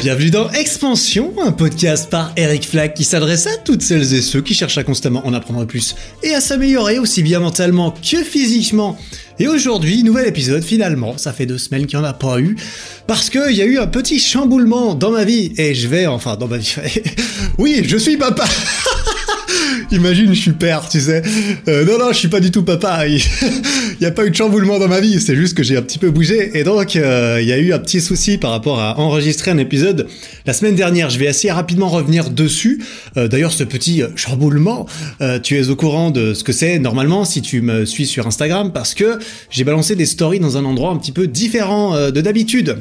Bienvenue dans Expansion, un podcast par Eric Flack qui s'adresse à toutes celles et ceux qui cherchent à constamment en apprendre plus et à s'améliorer aussi bien mentalement que physiquement. Et aujourd'hui, nouvel épisode finalement, ça fait deux semaines qu'il n'y en a pas eu, parce qu'il y a eu un petit chamboulement dans ma vie, et je vais, enfin dans ma vie, oui, je suis papa Imagine, je suis père, tu sais. Euh, non, non, je suis pas du tout papa. Il n'y a pas eu de chamboulement dans ma vie. C'est juste que j'ai un petit peu bougé. Et donc, euh, il y a eu un petit souci par rapport à enregistrer un épisode la semaine dernière. Je vais assez rapidement revenir dessus. Euh, d'ailleurs, ce petit chamboulement, tu es au courant de ce que c'est normalement si tu me suis sur Instagram parce que j'ai balancé des stories dans un endroit un petit peu différent de d'habitude.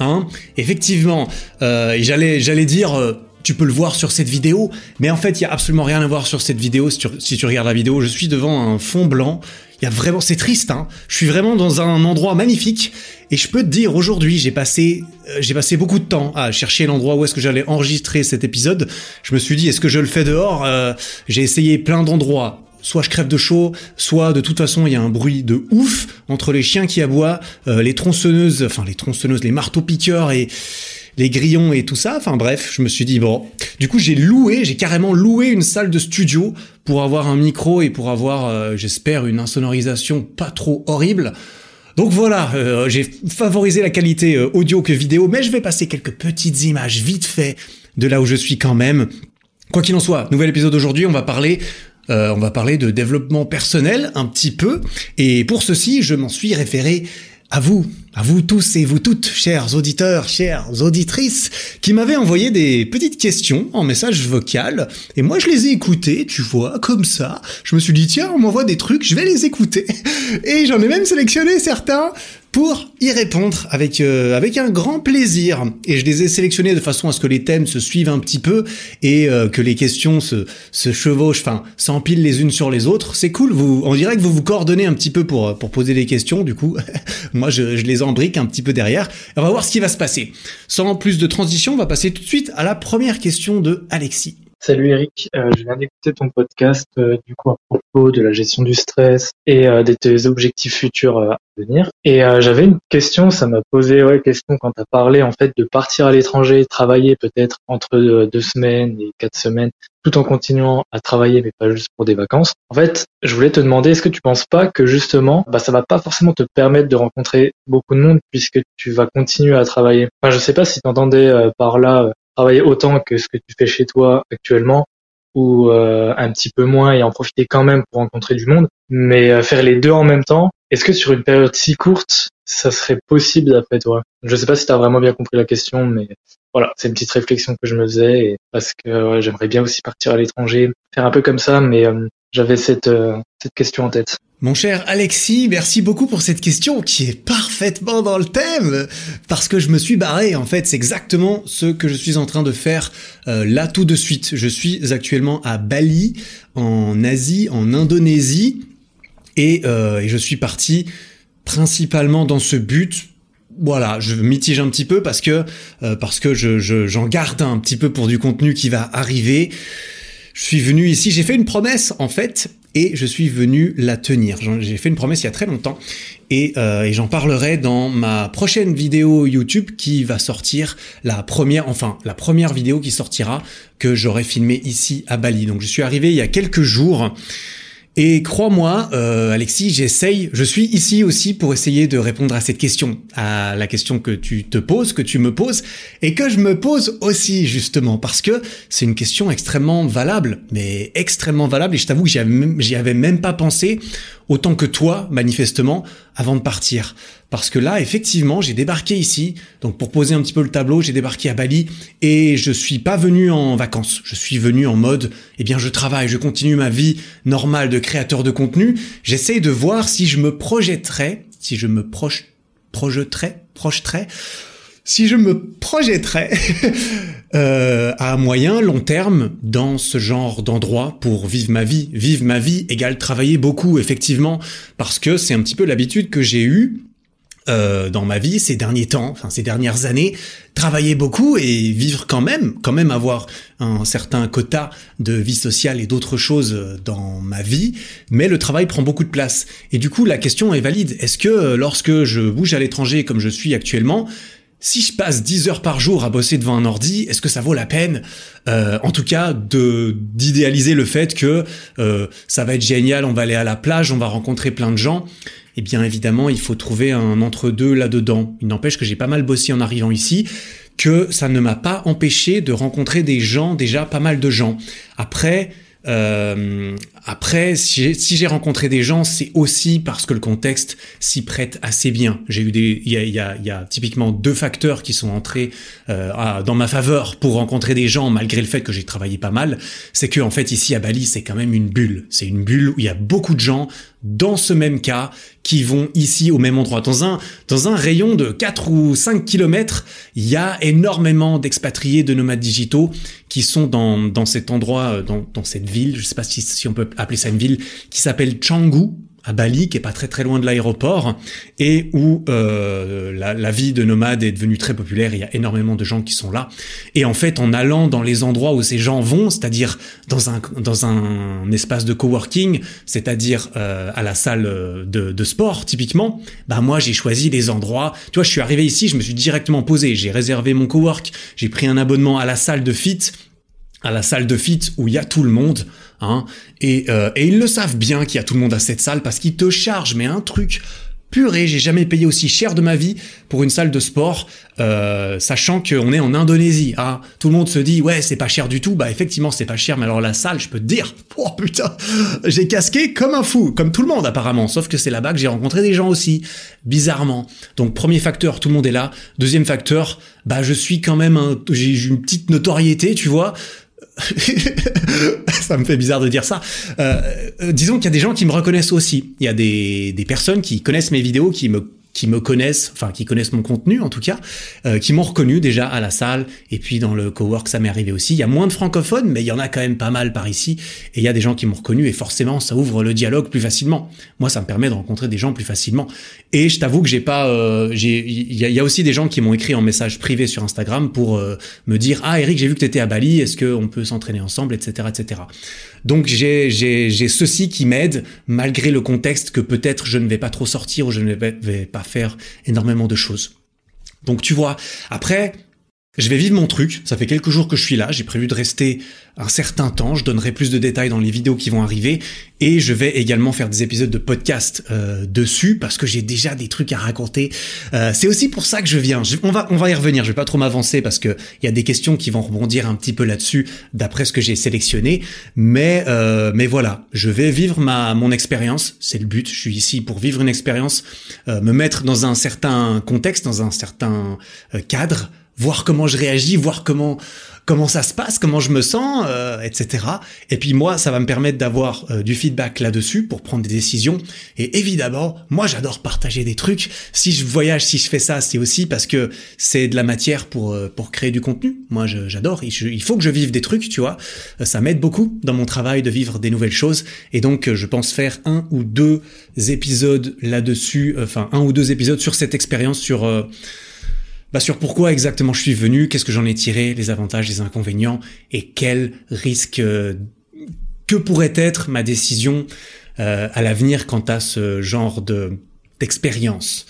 Hein Effectivement, j'allais j'allais dire tu peux le voir sur cette vidéo, mais en fait, il y a absolument rien à voir sur cette vidéo si tu, si tu regardes la vidéo. Je suis devant un fond blanc. Y a vraiment, c'est triste, hein. Je suis vraiment dans un endroit magnifique. Et je peux te dire, aujourd'hui, j'ai passé, euh, j'ai passé beaucoup de temps à chercher l'endroit où est-ce que j'allais enregistrer cet épisode. Je me suis dit, est-ce que je le fais dehors? Euh, J'ai essayé plein d'endroits. Soit je crève de chaud, soit de toute façon il y a un bruit de ouf entre les chiens qui aboient, euh, les tronçonneuses, enfin les tronçonneuses, les marteaux piqueurs et les grillons et tout ça. Enfin bref, je me suis dit bon. Du coup, j'ai loué, j'ai carrément loué une salle de studio pour avoir un micro et pour avoir, euh, j'espère, une insonorisation pas trop horrible. Donc voilà, euh, j'ai favorisé la qualité euh, audio que vidéo, mais je vais passer quelques petites images vite fait de là où je suis quand même. Quoi qu'il en soit, nouvel épisode aujourd'hui, on va parler on va parler de développement personnel un petit peu, et pour ceci, je m'en suis référé à vous, à vous tous et vous toutes, chers auditeurs, chères auditrices, qui m'avaient envoyé des petites questions en message vocal, et moi je les ai écoutées, tu vois, comme ça. Je me suis dit, tiens, on m'envoie des trucs, je vais les écouter. Et j'en ai même sélectionné certains pour y répondre avec euh, avec un grand plaisir. Et je les ai sélectionnés de façon à ce que les thèmes se suivent un petit peu et euh, que les questions se se chevauchent, enfin s'empilent les unes sur les autres. C'est cool. Vous, on dirait que vous vous coordonnez un petit peu pour pour poser des questions. Du coup, moi je, je les embrique un petit peu derrière. On va voir ce qui va se passer. Sans plus de transition, on va passer tout de suite à la première question de Alexis. Salut Eric, euh, je viens d'écouter ton podcast euh, du coup à propos de la gestion du stress et euh, de tes objectifs futurs à venir. Et j'avais une question, ça m'a posé ouais question quand tu as parlé en fait de partir à l'étranger, travailler peut-être entre deux semaines et quatre semaines, tout en continuant à travailler mais pas juste pour des vacances. En fait, je voulais te demander, est-ce que tu penses pas que justement, bah ça va pas forcément te permettre de rencontrer beaucoup de monde puisque tu vas continuer à travailler? Enfin, je sais pas si tu entendais par là travailler autant que ce que tu fais chez toi actuellement ou euh, un petit peu moins et en profiter quand même pour rencontrer du monde, mais euh, faire les deux en même temps, est-ce que sur une période si courte, ça serait possible d'après toi? Je sais pas si tu as vraiment bien compris la question, mais voilà, c'est une petite réflexion que je me faisais parce que j'aimerais bien aussi partir à l'étranger, faire un peu comme ça, mais euh, j'avais cette, cette question en tête. Mon cher Alexis, merci beaucoup pour cette question qui est parfaitement dans le thème parce que je me suis barré en fait, c'est exactement ce que je suis en train de faire euh, là tout de suite. Je suis actuellement à Bali, en Asie, en Indonésie et, euh, et je suis parti principalement dans ce but voilà, je mitige un petit peu parce que euh, parce que je, j'en garde un petit peu pour du contenu qui va arriver. Je suis venu ici, j'ai fait une promesse en fait et je suis venu la tenir. J'ai fait une promesse il y a très longtemps et, euh, et j'en parlerai dans ma prochaine vidéo YouTube qui va sortir la première, enfin la première vidéo qui sortira que j'aurai filmée ici à Bali. Donc je suis arrivé il y a quelques jours. Et crois-moi, euh, Alexis, j'essaye, je suis ici aussi pour essayer de répondre à cette question, à la question que tu te poses, que tu me poses, et que je me pose aussi, justement, parce que c'est une question extrêmement valable, mais extrêmement valable, et je t'avoue que j'y avais même pas pensé autant que toi, manifestement, avant de partir. Parce que là, effectivement, j'ai débarqué ici. Donc, pour poser un petit peu le tableau, j'ai débarqué à Bali et je suis pas venu en vacances. Je suis venu en mode, eh bien, je travaille, je continue ma vie normale de créateur de contenu. J'essaye de voir si je me projetterais, si je me proche, projeterais, projeterais, si je me projetterais euh, à moyen, long terme dans ce genre d'endroit pour vivre ma vie. Vivre ma vie égale travailler beaucoup, effectivement, parce que c'est un petit peu l'habitude que j'ai eue euh, dans ma vie ces derniers temps, enfin ces dernières années, travailler beaucoup et vivre quand même, quand même avoir un certain quota de vie sociale et d'autres choses dans ma vie, mais le travail prend beaucoup de place. Et du coup, la question est valide. Est-ce que lorsque je bouge à l'étranger comme je suis actuellement, si je passe 10 heures par jour à bosser devant un ordi, est-ce que ça vaut la peine euh, En tout cas, d'idéaliser le fait que euh, ça va être génial, on va aller à la plage, on va rencontrer plein de gens? Eh bien évidemment, il faut trouver un entre-deux là-dedans. Il n'empêche que j'ai pas mal bossé en arrivant ici, que ça ne m'a pas empêché de rencontrer des gens, déjà pas mal de gens. Après, euh, après, si j'ai rencontré des gens, c'est aussi parce que le contexte s'y prête assez bien. J'ai eu des, il y a, y, a, y a, typiquement deux facteurs qui sont entrés euh, dans ma faveur pour rencontrer des gens, malgré le fait que j'ai travaillé pas mal. C'est que en fait ici à Bali, c'est quand même une bulle. C'est une bulle où il y a beaucoup de gens dans ce même cas qui vont ici au même endroit. Dans un, dans un rayon de 4 ou 5 kilomètres, il y a énormément d'expatriés, de nomades digitaux qui sont dans, dans cet endroit, dans, dans cette ville. Je sais pas si, si on peut appeler ça une ville qui s'appelle Canggu à Bali, qui est pas très très loin de l'aéroport, et où euh, la, la, vie de nomade est devenue très populaire. Il y a énormément de gens qui sont là. Et en fait, en allant dans les endroits où ces gens vont, c'est-à-dire dans un dans un espace de coworking, c'est-à-dire euh, à la salle de, de, sport typiquement, bah moi j'ai choisi les endroits. Tu vois, je suis arrivé ici, je me suis directement posé, j'ai réservé mon cowork, j'ai pris un abonnement à la salle de fit à la salle de fit où il y a tout le monde, hein, et, euh, et ils le savent bien qu'il y a tout le monde à cette salle parce qu'ils te chargent, mais un truc purée, j'ai jamais payé aussi cher de ma vie pour une salle de sport, euh, sachant qu'on est en Indonésie. Hein. Tout le monde se dit ouais c'est pas cher du tout, bah effectivement c'est pas cher, mais alors la salle, je peux te dire, oh putain, j'ai casqué comme un fou, comme tout le monde apparemment, sauf que c'est là-bas que j'ai rencontré des gens aussi, bizarrement. Donc premier facteur, tout le monde est là. Deuxième facteur, bah je suis quand même un, j'ai une petite notoriété, tu vois. ça me fait bizarre de dire ça. Euh, euh, disons qu'il y a des gens qui me reconnaissent aussi. Il y a des, des personnes qui connaissent mes vidéos, qui me qui me connaissent, enfin qui connaissent mon contenu en tout cas, euh, qui m'ont reconnu déjà à la salle et puis dans le cowork ça m'est arrivé aussi. Il y a moins de francophones mais il y en a quand même pas mal par ici et il y a des gens qui m'ont reconnu et forcément ça ouvre le dialogue plus facilement. Moi ça me permet de rencontrer des gens plus facilement et je t'avoue que j'ai pas, euh, j'ai, il y, y, a aussi des gens qui m'ont écrit en message privé sur Instagram pour euh, me dire ah Eric j'ai vu que tu étais à Bali, est-ce qu'on peut s'entraîner ensemble, etc etc. Donc j'ai j'ai j'ai ceci qui m'aide malgré le contexte que peut-être je ne vais pas trop sortir ou je ne vais pas faire énormément de choses. Donc tu vois, après, je vais vivre mon truc, ça fait quelques jours que je suis là, j'ai prévu de rester un certain temps, je donnerai plus de détails dans les vidéos qui vont arriver, et je vais également faire des épisodes de podcast euh, dessus, parce que j'ai déjà des trucs à raconter. Euh, c'est aussi pour ça que je viens, on, va, on va y revenir, je vais pas trop m'avancer, parce que il y a des questions qui vont rebondir un petit peu là-dessus, d'après ce que j'ai sélectionné, mais, euh, mais voilà, je vais vivre ma, mon expérience, c'est le but, je suis ici pour vivre une expérience, me mettre dans un certain contexte, dans un certain cadre, voir comment je réagis, voir comment comment ça se passe, comment je me sens, euh, etc. Et puis moi, ça va me permettre d'avoir euh, du feedback là-dessus pour prendre des décisions. Et évidemment, moi, j'adore partager des trucs. Si je voyage, si je fais ça, c'est aussi parce que c'est de la matière pour euh, pour créer du contenu. Moi, j'adore. Il faut que je vive des trucs, tu vois. Ça m'aide beaucoup dans mon travail de vivre des nouvelles choses. Et donc, je pense faire un ou deux épisodes là-dessus, enfin un ou deux épisodes sur cette expérience, sur bah sur pourquoi exactement je suis venu, qu'est-ce que j'en ai tiré, les avantages, les inconvénients, et quel risque, euh, que pourrait être ma décision euh, à l'avenir quant à ce genre de d'expérience.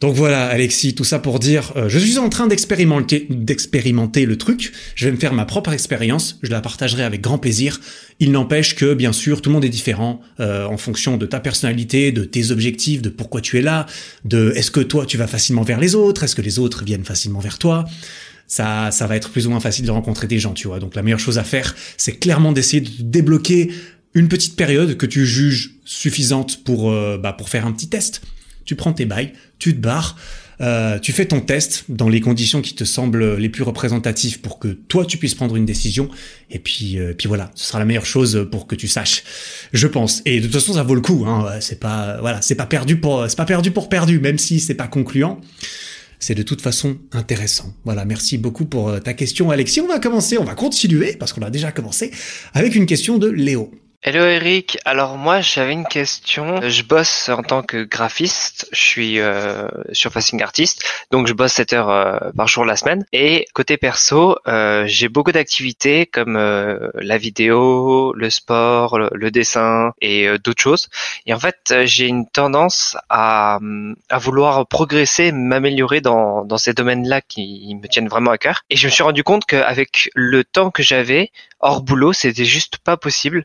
Donc voilà, Alexis, tout ça pour dire, euh, je suis en train d'expérimenter, d'expérimenter le truc. Je vais me faire ma propre expérience. Je la partagerai avec grand plaisir. Il n'empêche que, bien sûr, tout le monde est différent euh, en fonction de ta personnalité, de tes objectifs, de pourquoi tu es là, de est-ce que toi tu vas facilement vers les autres, est-ce que les autres viennent facilement vers toi. Ça, ça va être plus ou moins facile de rencontrer des gens, tu vois. Donc la meilleure chose à faire, c'est clairement d'essayer de débloquer une petite période que tu juges suffisante pour, euh, bah, pour faire un petit test tu prends tes bails, tu te barres, euh, tu fais ton test dans les conditions qui te semblent les plus représentatives pour que toi tu puisses prendre une décision. Et puis, euh, puis voilà, ce sera la meilleure chose pour que tu saches, je pense. Et de toute façon, ça vaut le coup. Hein. C'est pas, voilà, c'est pas perdu pour, c'est pas perdu pour perdu, même si c'est pas concluant. C'est de toute façon intéressant. Voilà, merci beaucoup pour euh, ta question, Alexis. On va commencer, on va continuer parce qu'on a déjà commencé avec une question de Léo. Hello Eric, alors moi j'avais une question. Je bosse en tant que graphiste, je suis euh, sur Facing Artist, donc je bosse 7 heures euh, par jour la semaine. Et côté perso, euh, j'ai beaucoup d'activités comme euh, la vidéo, le sport, le, dessin et euh, d'autres choses. Et en fait j'ai une tendance à, à vouloir progresser, m'améliorer dans, dans ces domaines-là qui me tiennent vraiment à cœur. Et je me suis rendu compte qu'avec le temps que j'avais, hors boulot, c'était juste pas possible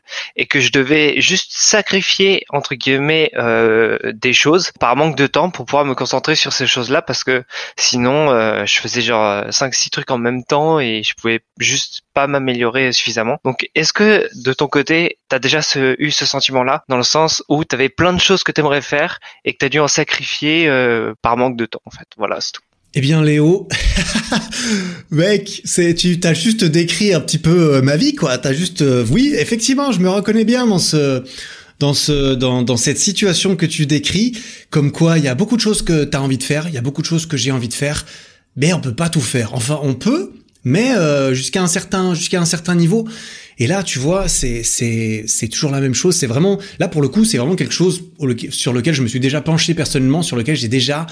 que je devais juste sacrifier entre guillemets euh, des choses par manque de temps pour pouvoir me concentrer sur ces choses-là parce que sinon euh, je faisais genre 5 6 trucs en même temps et je pouvais juste pas m'améliorer suffisamment. Donc est-ce que de ton côté, tu as déjà eu ce sentiment-là dans le sens où tu avais plein de choses que tu aimerais faire et que tu as dû en sacrifier euh, par manque de temps en fait? Voilà, c'est tout. Eh bien Léo, mec, c'est tu t'as juste décrit un petit peu euh, ma vie quoi. T'as juste, euh, oui, effectivement, je me reconnais bien dans ce, dans ce, dans, dans cette situation que tu décris, comme quoi il y a beaucoup de choses que t'as envie de faire, il y a beaucoup de choses que j'ai envie de faire, mais on peut pas tout faire. Enfin, on peut, mais euh, jusqu'à un certain, jusqu'à un certain niveau. Et là, tu vois, c'est c'est c'est toujours la même chose. C'est vraiment là pour le coup, c'est vraiment quelque chose sur lequel je me suis déjà penché personnellement, sur lequel j'ai déjà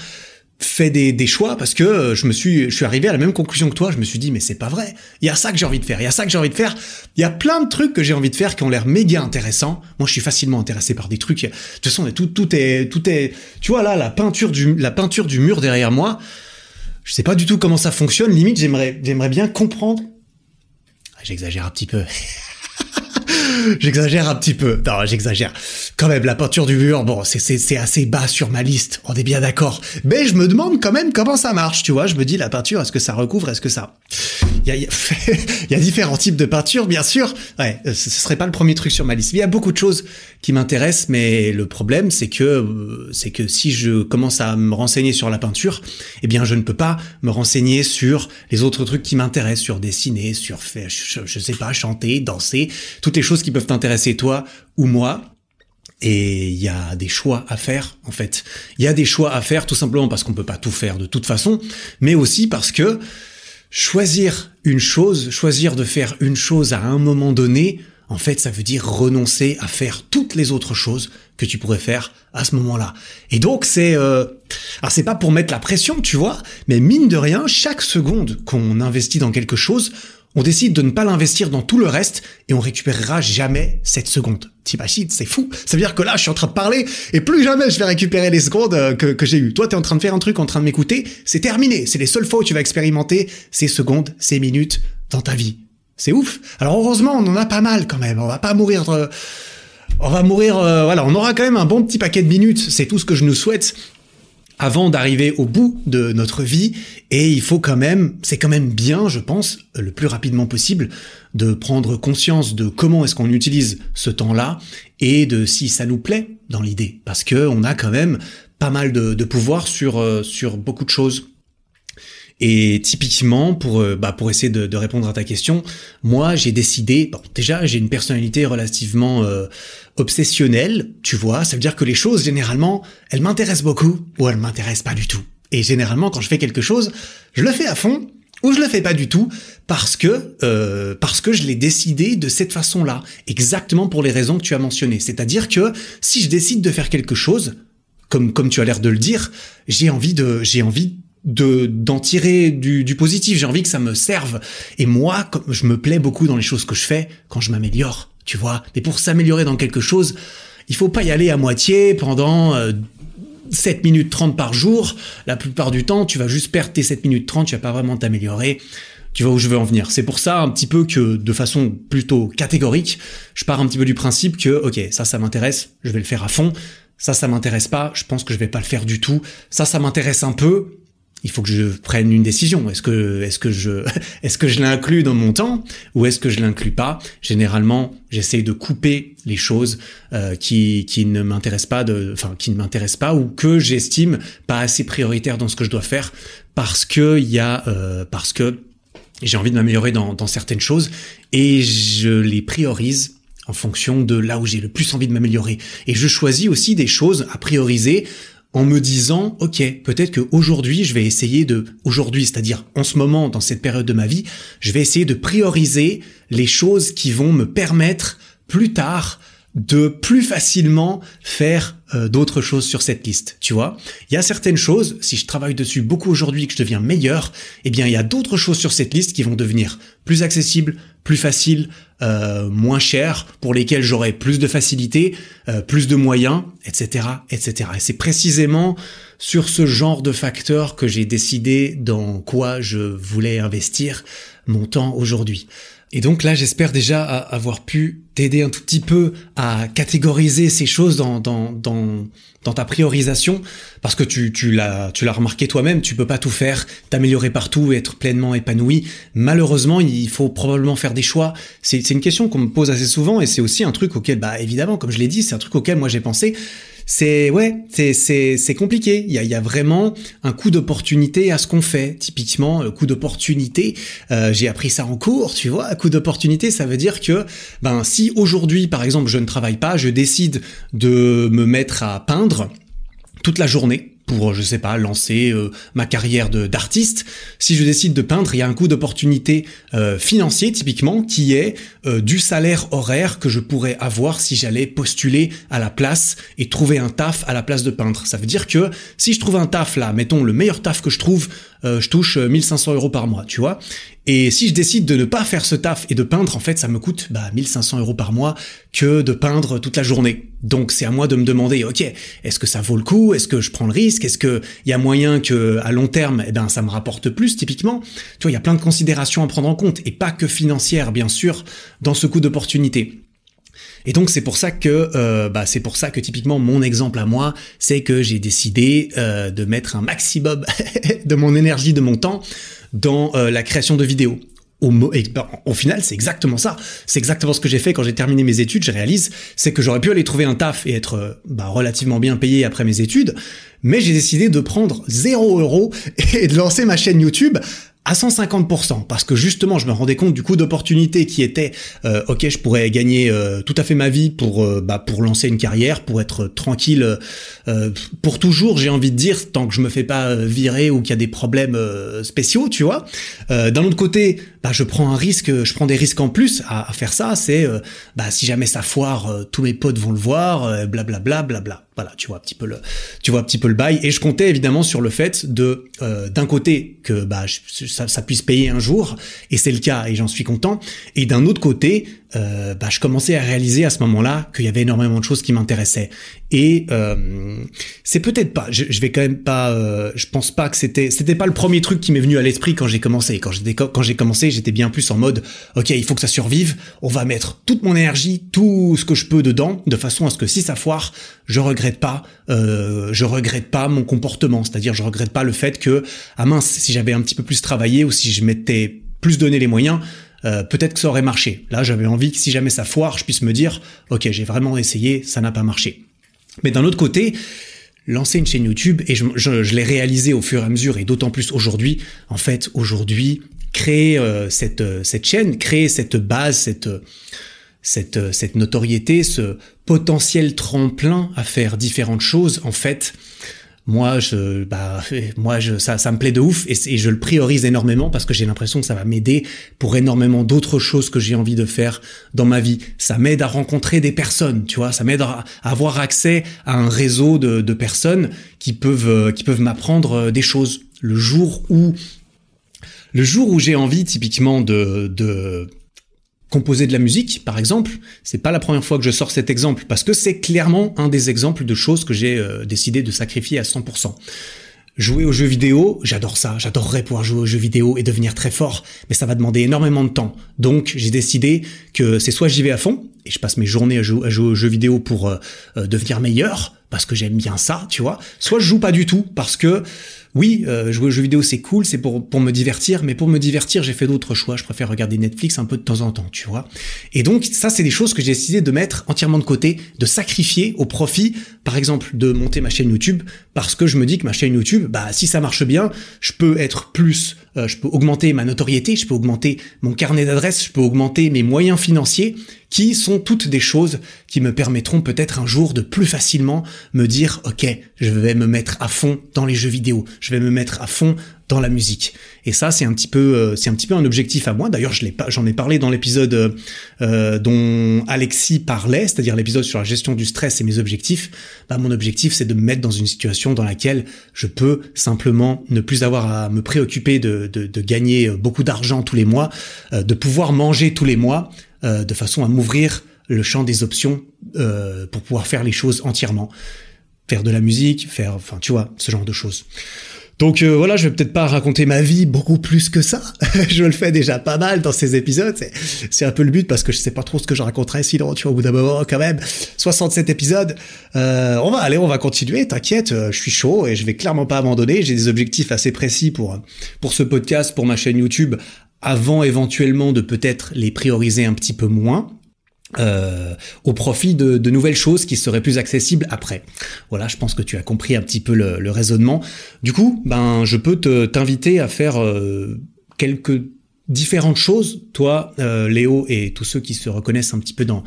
fait des, des, choix parce que euh, je me suis je suis arrivé à la même conclusion que toi. Je me suis dit mais c'est pas vrai. Il y a ça que j'ai envie de faire. Il y a ça que j'ai envie de faire. Il y a plein de trucs que j'ai envie de faire qui ont l'air méga intéressants. Moi je suis facilement intéressé par des trucs. De toute façon tout tout est tout est tu vois là la peinture du la peinture du mur derrière moi je sais pas du tout comment ça fonctionne. Limite j'aimerais j'aimerais bien comprendre. Ah, j'exagère un petit peu j'exagère un petit peu. Non, j'exagère. Quand même, la peinture du mur, bon, c'est assez bas sur ma liste. On est bien d'accord. Mais je me demande quand même comment ça marche, tu vois. Je me dis, la peinture, est-ce que ça recouvre, est-ce que ça... Il y a, différents types de peinture, bien sûr. Ouais, ce serait pas le premier truc sur ma liste. Il y a beaucoup de choses qui m'intéressent, mais le problème, c'est que, euh, c'est que si je commence à me renseigner sur la peinture, eh bien, je ne peux pas me renseigner sur les autres trucs qui m'intéressent, sur dessiner, sur faire, je, je sais pas, chanter, danser, toutes les choses qui peuvent t'intéresser toi ou moi. Et il y a des choix à faire, en fait. Il y a des choix à faire tout simplement parce qu'on peut pas tout faire de toute façon, mais aussi parce que choisir une chose, choisir de faire une chose à un moment donné, en fait, ça veut dire renoncer à faire toutes les autres choses que tu pourrais faire à ce moment-là. Et donc, c'est, euh... alors c'est pas pour mettre la pression, tu vois, mais mine de rien, chaque seconde qu'on investit dans quelque chose, on décide de ne pas l'investir dans tout le reste et on récupérera jamais cette seconde. T'imagines, c'est fou. Ça veut dire que là, je suis en train de parler et plus jamais je vais récupérer les secondes euh, que, que j'ai eues. Toi, t'es en train de faire un truc, en train de m'écouter, c'est terminé. C'est les seules fois où tu vas expérimenter ces secondes, ces minutes dans ta vie. C'est ouf. Alors heureusement, on en a pas mal quand même. On va pas mourir... Euh, on va mourir... Euh, voilà, on aura quand même un bon petit paquet de minutes. C'est tout ce que je nous souhaite avant d'arriver au bout de notre vie et il faut quand même, c'est quand même bien, je pense, le plus rapidement possible, de prendre conscience de comment est-ce qu'on utilise ce temps-là et de si ça nous plaît dans l'idée, parce que on a quand même pas mal de, pouvoir sur euh, sur beaucoup de choses. Et typiquement, pour, euh, bah, pour essayer de, de, répondre à ta question, moi j'ai décidé, bon, déjà j'ai une personnalité relativement euh, obsessionnelle, tu vois, ça veut dire que les choses généralement, elles m'intéressent beaucoup ou elles m'intéressent pas du tout. Et généralement quand je fais quelque chose, je le fais à fond ou je le fais pas du tout parce que euh, parce que je l'ai décidé de cette façon-là, exactement pour les raisons que tu as mentionnées. C'est-à-dire que si je décide de faire quelque chose, comme comme tu as l'air de le dire, j'ai envie de j'ai envie de d'en tirer du, du positif. J'ai envie que ça me serve. Et moi, comme je me plais beaucoup dans les choses que je fais quand je m'améliore, tu vois. Mais pour s'améliorer dans quelque chose, il faut pas y aller à moitié pendant euh, 7 minutes 30 par jour. La plupart du temps, tu vas juste perdre tes 7 minutes 30, tu vas pas vraiment t'améliorer. Tu vois où je veux en venir. C'est pour ça un petit peu que de façon plutôt catégorique, je pars un petit peu du principe que OK, ça ça m'intéresse, je vais le faire à fond. Ça ça m'intéresse pas, je pense que je vais pas le faire du tout. Ça ça m'intéresse un peu, il faut que je prenne une décision. Est-ce que, est-ce que je, est-ce que je l'inclus dans mon temps ou est-ce que je l'inclus pas? Généralement, j'essaye de couper les choses euh, qui, qui ne m'intéressent pas, de, enfin qui ne m'intéressent pas ou que j'estime pas assez prioritaires dans ce que je dois faire parce que il y a, euh, parce que j'ai envie de m'améliorer dans, dans certaines choses et je les priorise en fonction de là où j'ai le plus envie de m'améliorer. Et je choisis aussi des choses à prioriser en me disant, ok, peut-être que aujourd'hui, je vais essayer de, aujourd'hui, c'est-à-dire en ce moment, dans cette période de ma vie, je vais essayer de prioriser les choses qui vont me permettre plus tard de plus facilement faire euh, d'autres choses sur cette liste, tu vois. Il y a certaines choses, si je travaille dessus beaucoup aujourd'hui et que je deviens meilleur, eh bien il y a d'autres choses sur cette liste qui vont devenir plus accessibles, plus faciles, euh, moins chères, pour lesquelles j'aurai plus de facilité, euh, plus de moyens, etc., etc. Et c'est précisément sur ce genre de facteurs que j'ai décidé dans quoi je voulais investir mon temps aujourd'hui. Et donc là, j'espère déjà avoir pu t'aider un tout petit peu à catégoriser ces choses dans, ta priorisation, parce que tu, tu l'as tu l'as remarqué toi-même, tu peux pas tout faire, t'améliorer partout et être pleinement épanoui. Malheureusement, il faut probablement faire des choix. C'est une question qu'on me pose assez souvent et c'est aussi un truc auquel, bah évidemment, comme je l'ai dit, c'est un truc auquel moi j'ai pensé c'est ouais, c'est c'est c'est compliqué. Il y a, y a vraiment un coup d'opportunité à ce qu'on fait. Typiquement, le coup d'opportunité, euh, j'ai appris ça en cours. Tu vois, coup d'opportunité, ça veut dire que ben si aujourd'hui, par exemple, je ne travaille pas, je décide de me mettre à peindre toute la journée pour, je sais pas, lancer euh, ma carrière d'artiste. Si je décide de peindre, il y a un coût d'opportunité euh, financier typiquement qui est euh, du salaire horaire que je pourrais avoir si j'allais postuler à la place et trouver un taf à la place de peindre. Ça veut dire que si je trouve un taf là, mettons le meilleur taf que je trouve, je touche 1500 euros par mois, tu vois. Et si je décide de ne pas faire ce taf et de peindre, en fait, ça me coûte bah, 1500 euros par mois que de peindre toute la journée. Donc c'est à moi de me demander, ok, est-ce que ça vaut le coup? Est-ce que je prends le risque? Est-ce que il y a moyen que à long terme, eh ben ça me rapporte plus typiquement? Tu vois, il y a plein de considérations à prendre en compte et pas que financières, bien sûr, dans ce coût d'opportunité. Et donc c'est pour ça que euh, bah, c'est pour ça que typiquement mon exemple à moi, c'est que j'ai décidé euh, de mettre un maximum de mon énergie, de mon temps dans euh, la création de vidéos. Au, ben, au, final, c'est exactement ça. C'est exactement ce que j'ai fait quand j'ai terminé mes études. Je réalise, c'est que j'aurais pu aller trouver un taf et être euh, bah, relativement bien payé après mes études, mais j'ai décidé de prendre 0 euros et de lancer ma chaîne YouTube à 150% parce que justement je me rendais compte du coup d'opportunité qui était euh, ok je pourrais gagner euh, tout à fait ma vie pour euh, bah, pour lancer une carrière pour être tranquille pour toujours j'ai envie de dire tant que je me fais pas virer ou qu'il y a des problèmes spéciaux tu vois. D'un autre côté bah je prends un risque je prends des risques en plus à, à faire ça c'est bah si jamais ça foire tous mes potes vont le voir blablabla bla, voilà, tu vois un petit peu le, tu vois un petit peu le bail. Et je comptais évidemment sur le fait de, euh, d'un côté que bah ça, ça, puisse payer un jour, et c'est le cas, et j'en suis content. Et d'un autre côté, euh, bah, je commençais à réaliser à ce moment-là qu'il y avait énormément de choses qui m'intéressaient. Et euh, c'est peut-être pas, je, je, vais quand même pas, euh, je pense pas que c'était, c'était pas le premier truc qui m'est venu à l'esprit quand j'ai commencé. Quand j'ai quand j'ai commencé, j'étais bien plus en mode, ok, il faut que ça survive. On va mettre toute mon énergie, tout ce que je peux dedans, de façon à ce que si ça foire, je regrette pas, euh, je regrette pas mon comportement. C'est-à-dire, je regrette pas le fait que, ah mince, si j'avais un petit peu plus travaillé ou si je m'étais plus donné les moyens, euh, peut-être que ça aurait marché. Là, j'avais envie que si jamais ça foire, je puisse me dire, ok, j'ai vraiment essayé, ça n'a pas marché. Mais d'un autre côté, lancer une chaîne YouTube, et je, l'ai réalisé au fur et à mesure, et d'autant plus aujourd'hui, en fait, aujourd'hui, créer euh, cette, euh, cette chaîne, créer cette base, cette, cette, cette notoriété, ce potentiel tremplin à faire différentes choses, en fait, moi je bah moi je ça ça me plaît de ouf et, je le priorise énormément parce que j'ai l'impression que ça va m'aider pour énormément d'autres choses que j'ai envie de faire dans ma vie. Ça m'aide à rencontrer des personnes tu vois. Ça m'aide à, avoir accès à un réseau de, de personnes qui peuvent euh, qui peuvent m'apprendre euh, des choses. Le jour où le jour où j'ai envie typiquement de, de composer de la musique, par exemple, c'est pas la première fois que je sors cet exemple, parce que c'est clairement un des exemples de choses que j'ai euh, décidé de sacrifier à 100%. Jouer aux jeux vidéo, j'adore ça, j'adorerais pouvoir jouer aux jeux vidéo et devenir très fort, mais ça va demander énormément de temps. Donc j'ai décidé que c'est soit j'y vais à fond, et je passe mes journées à jouer, aux jeux vidéo pour euh, euh, devenir meilleur, parce que j'aime bien ça, tu vois, soit je joue pas du tout, parce que oui, euh, jouer aux jeux vidéo c'est cool, c'est pour, me divertir, mais pour me divertir j'ai fait d'autres choix, je préfère regarder Netflix un peu de temps en temps, tu vois. Et donc ça c'est des choses que j'ai décidé de mettre entièrement de côté, de sacrifier au profit, par exemple, de monter ma chaîne YouTube, parce que je me dis que ma chaîne YouTube, bah si ça marche bien, je peux être plus, euh, je peux augmenter ma notoriété, je peux augmenter mon carnet d'adresses, je peux augmenter mes moyens financiers, qui sont toutes des choses qui me permettront peut-être un jour de plus facilement me dire, ok, je vais me mettre à fond dans les jeux vidéo, je vais me mettre à fond dans la musique. Et ça, c'est un petit peu, euh, c'est un petit peu un objectif à moi. D'ailleurs, je l'ai pas, j'en ai parlé dans l'épisode euh, euh, dont Alexis parlait, c'est-à-dire l'épisode sur la gestion du stress et mes objectifs. Bah, mon objectif, c'est de me mettre dans une situation dans laquelle je peux simplement ne plus avoir à me préoccuper de, de, de gagner beaucoup d'argent tous les mois, de pouvoir manger tous les mois, de façon à m'ouvrir le champ des options pour pouvoir faire les choses entièrement, faire de la musique, faire, enfin, tu vois, ce genre de choses. Donc euh, voilà, je vais peut-être pas raconter ma vie beaucoup plus que ça. je le fais déjà pas mal dans ces épisodes. C'est un peu le but parce que je sais pas trop ce que je raconterai sinon, tu vois, au bout d'un moment quand même. 67 épisodes. Euh, on va aller, on va continuer. T'inquiète, euh, je suis chaud et je vais clairement pas abandonner. J'ai des objectifs assez précis pour pour ce podcast, pour ma chaîne YouTube, avant éventuellement de peut-être les prioriser un petit peu moins. Euh, au profit de, de, nouvelles choses qui seraient plus accessibles après. Voilà, je pense que tu as compris un petit peu le, le raisonnement. Du coup, ben, je peux te t'inviter à faire euh, quelques différentes choses, toi, euh, Léo, et tous ceux qui se reconnaissent un petit peu dans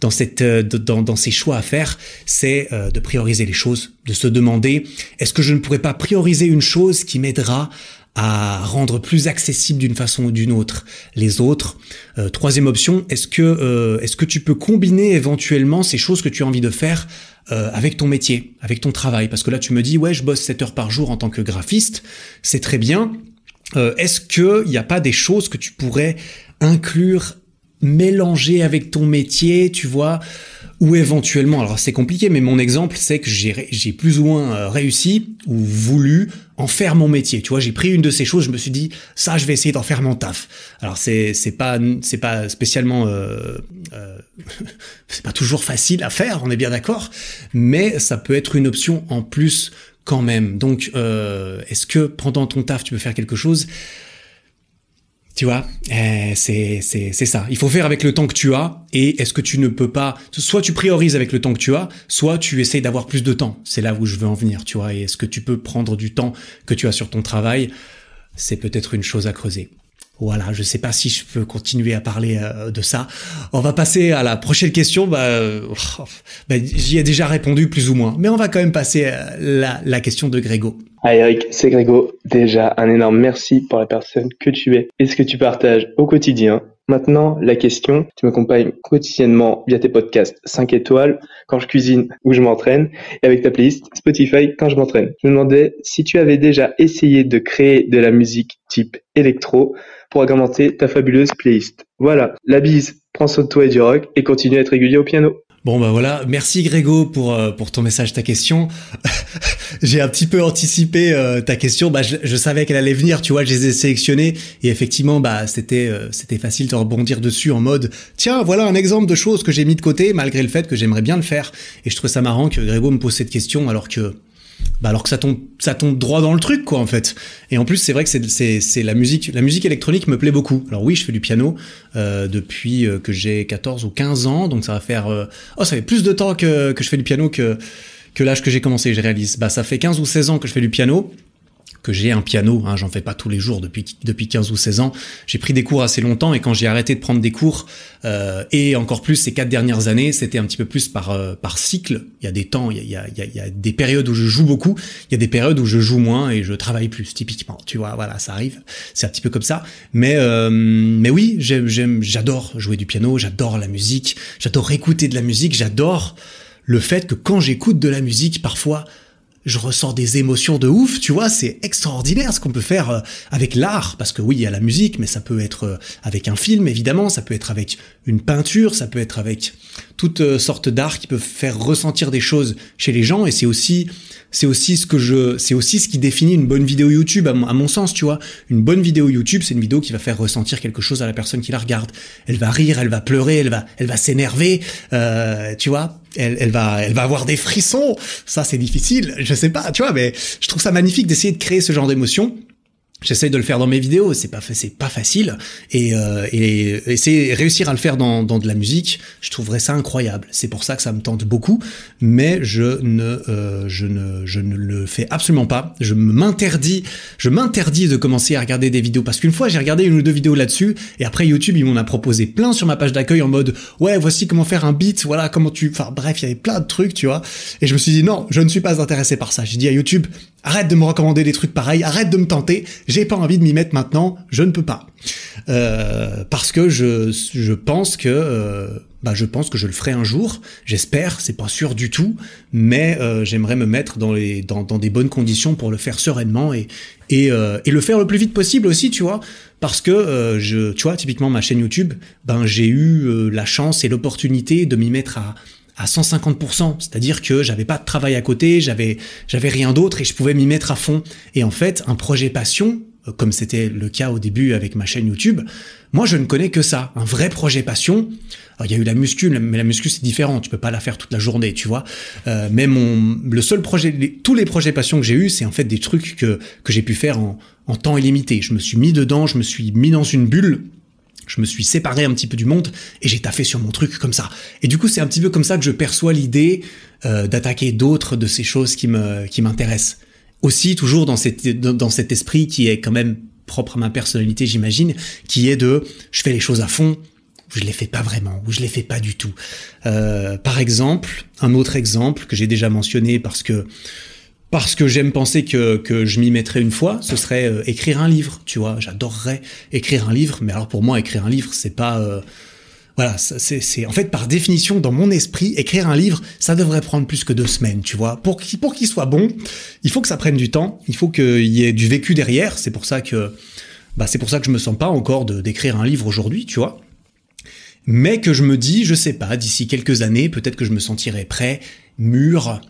dans cette euh, dans, dans ces choix à faire, c'est euh, de prioriser les choses, de se demander est-ce que je ne pourrais pas prioriser une chose qui m'aidera à rendre plus accessible d'une façon ou d'une autre les autres. Euh, troisième option, est-ce que euh, est-ce que tu peux combiner éventuellement ces choses que tu as envie de faire euh, avec ton métier, avec ton travail? Parce que là, tu me dis ouais, je bosse 7 heures par jour en tant que graphiste, c'est très bien. est-ce que il n'y a pas des choses que tu pourrais inclure, mélanger avec ton métier, tu vois? Ou éventuellement, alors c'est compliqué, mais mon exemple, c'est que j'ai plus ou moins réussi ou voulu en faire mon métier. Tu vois, j'ai pris une de ces choses, je me suis dit ça, je vais essayer d'en faire mon taf. Alors c'est c'est pas c'est pas spécialement euh, euh, c'est pas toujours facile à faire, on est bien d'accord, mais ça peut être une option en plus quand même. Donc euh, est-ce que pendant ton taf tu peux faire quelque chose tu vois, eh, c'est ça. Il faut faire avec le temps que tu as. Et est-ce que tu ne peux pas Soit tu priorises avec le temps que tu as, soit tu essayes d'avoir plus de temps. C'est là où je veux en venir, tu vois. Et est-ce que tu peux prendre du temps que tu as sur ton travail? C'est peut-être une chose à creuser. Voilà, je sais pas si je peux continuer à parler euh, de ça. On va passer à la prochaine question. Bah, euh, bah, j'y ai déjà répondu plus ou moins, mais on va quand même passer à la, la question de Grégo. Hi Eric, c'est Grégo. Déjà, un énorme merci pour la personne que tu es et ce que tu partages au quotidien. Maintenant, la question, tu m'accompagnes quotidiennement via tes podcasts 5 étoiles quand je cuisine ou je m'entraîne et avec ta playlist Spotify quand je m'entraîne. Je me demandais si tu avais déjà essayé de créer de la musique type électro pour agrémenter ta fabuleuse playlist. Voilà, la bise, prends soin de toi et du rock et continue à être régulier au piano. Bon bah voilà, merci Grégo pour euh, pour ton message, ta question. J'ai un petit peu anticipé euh, ta question. Bah je, savais qu'elle allait venir, tu vois, je les ai sélectionnés et effectivement bah c'était euh, c'était facile de rebondir dessus en mode tiens voilà un exemple de choses que j'ai mis de côté malgré le fait que j'aimerais bien le faire. Et je trouve ça marrant que Grégo me pose cette question alors que bah alors que ça tombe ça tombe droit dans le truc quoi en fait. Et en plus c'est vrai que c'est la musique la musique électronique me plaît beaucoup. Alors oui je fais du piano euh, depuis euh, que j'ai 14 ou 15 ans donc ça va faire euh, oh ça fait plus de temps que que je fais du piano que que l'âge que j'ai commencé je réalise. Bah ça fait 15 ou 16 ans que je fais du piano que j'ai un piano, hein, j'en fais pas tous les jours depuis depuis 15 ou 16 ans. J'ai pris des cours assez longtemps et quand j'ai arrêté de prendre des cours euh, et encore plus ces quatre dernières années, c'était un petit peu plus par euh, par cycle. Il y a des temps, il y a, il y, a, il y a des périodes où je joue beaucoup, il y a des périodes où je joue moins et je travaille plus typiquement. Tu vois, voilà, ça arrive. C'est un petit peu comme ça. Mais euh, mais oui, j'adore jouer du piano, j'adore la musique, j'adore écouter de la musique, j'adore le fait que quand j'écoute de la musique, parfois je ressens des émotions de ouf, tu vois, c'est extraordinaire ce qu'on peut faire euh, avec l'art, parce que oui, il y a la musique, mais ça peut être euh, avec un film, évidemment, ça peut être avec une peinture, ça peut être avec toutes euh, sortes d'art qui peuvent faire ressentir des choses chez les gens, et c'est aussi c'est aussi ce que je, c'est aussi ce qui définit une bonne vidéo YouTube à mon, sens, tu vois. Une bonne vidéo YouTube, c'est une vidéo qui va faire ressentir quelque chose à la personne qui la regarde. Elle va rire, elle va pleurer, elle va, elle va s'énerver, euh, tu vois. Elle, elle va, elle va avoir des frissons. Ça, c'est difficile, je sais pas, tu vois, mais je trouve ça magnifique d'essayer de créer ce genre d'émotion J'essaye de le faire dans mes vidéos, c'est pas c'est pas facile et, euh, et, et c'est réussir à le faire dans, dans de la musique, je trouverais ça incroyable. C'est pour ça que ça me tente beaucoup, mais je ne euh, je ne je ne le fais absolument pas. Je m'interdis je m'interdis de commencer à regarder des vidéos parce qu'une fois j'ai regardé une ou deux vidéos là-dessus et après YouTube ils m'en a proposé plein sur ma page d'accueil en mode ouais voici comment faire un beat, voilà comment tu enfin bref il y avait plein de trucs tu vois et je me suis dit non je ne suis pas intéressé par ça. J'ai dit à YouTube arrête de me recommander des trucs pareils, arrête de me tenter j'ai pas envie de m'y mettre maintenant, je ne peux pas. Euh, parce que je, je pense que euh, bah je pense que je le ferai un jour, j'espère, c'est pas sûr du tout, mais euh, j'aimerais me mettre dans les dans, dans des bonnes conditions pour le faire sereinement et et, euh, et le faire le plus vite possible aussi, tu vois, parce que je tu vois typiquement ma chaîne YouTube, ben j'ai eu la chance et l'opportunité de m'y mettre à à 150%, c'est-à-dire que j'avais pas de travail à côté, j'avais j'avais rien d'autre et je pouvais m'y mettre à fond. Et en fait, un projet passion, euh, comme c'était le cas au début avec ma chaîne YouTube, moi je ne connais que ça, un vrai projet passion. il y a eu la muscu, mais la muscu c'est différent, tu peux pas la faire toute la journée, tu vois. Euh, mais mon le seul projet, tous les projets passion que j'ai eu, c'est en fait des trucs que que j'ai pu faire en, en temps illimité. Je me suis mis dedans, je me suis mis dans une bulle je me suis séparé un petit peu du monde et j'ai taffé sur mon truc comme ça. Et du coup, c'est un petit peu comme ça que je perçois l'idée euh, d'attaquer d'autres de ces choses qui me qui m'intéressent. Aussi, toujours dans, cette, dans cet esprit qui est quand même propre à ma personnalité, j'imagine, qui est de je fais les choses à fond, ou je les fais pas vraiment, ou je les fais pas du tout. Euh, par exemple, un autre exemple que j'ai déjà mentionné parce que parce que j'aime penser que, je m'y mettrais une fois, ce serait euh, écrire un livre, tu vois. J'adorerais écrire un livre, mais alors pour moi, écrire un livre, c'est pas... Euh, voilà, c'est en fait par définition dans mon esprit, écrire un livre, ça devrait prendre plus que deux semaines, tu vois. Pour qu'il soit bon, il faut que ça prenne du temps, il faut qu'il y ait du vécu derrière. C'est pour ça que bah c'est pour ça que je me sens pas encore d'écrire un livre aujourd'hui, tu vois. Mais que je me dis, je sais pas, d'ici quelques années, peut-être que je me sentirai prêt, mûr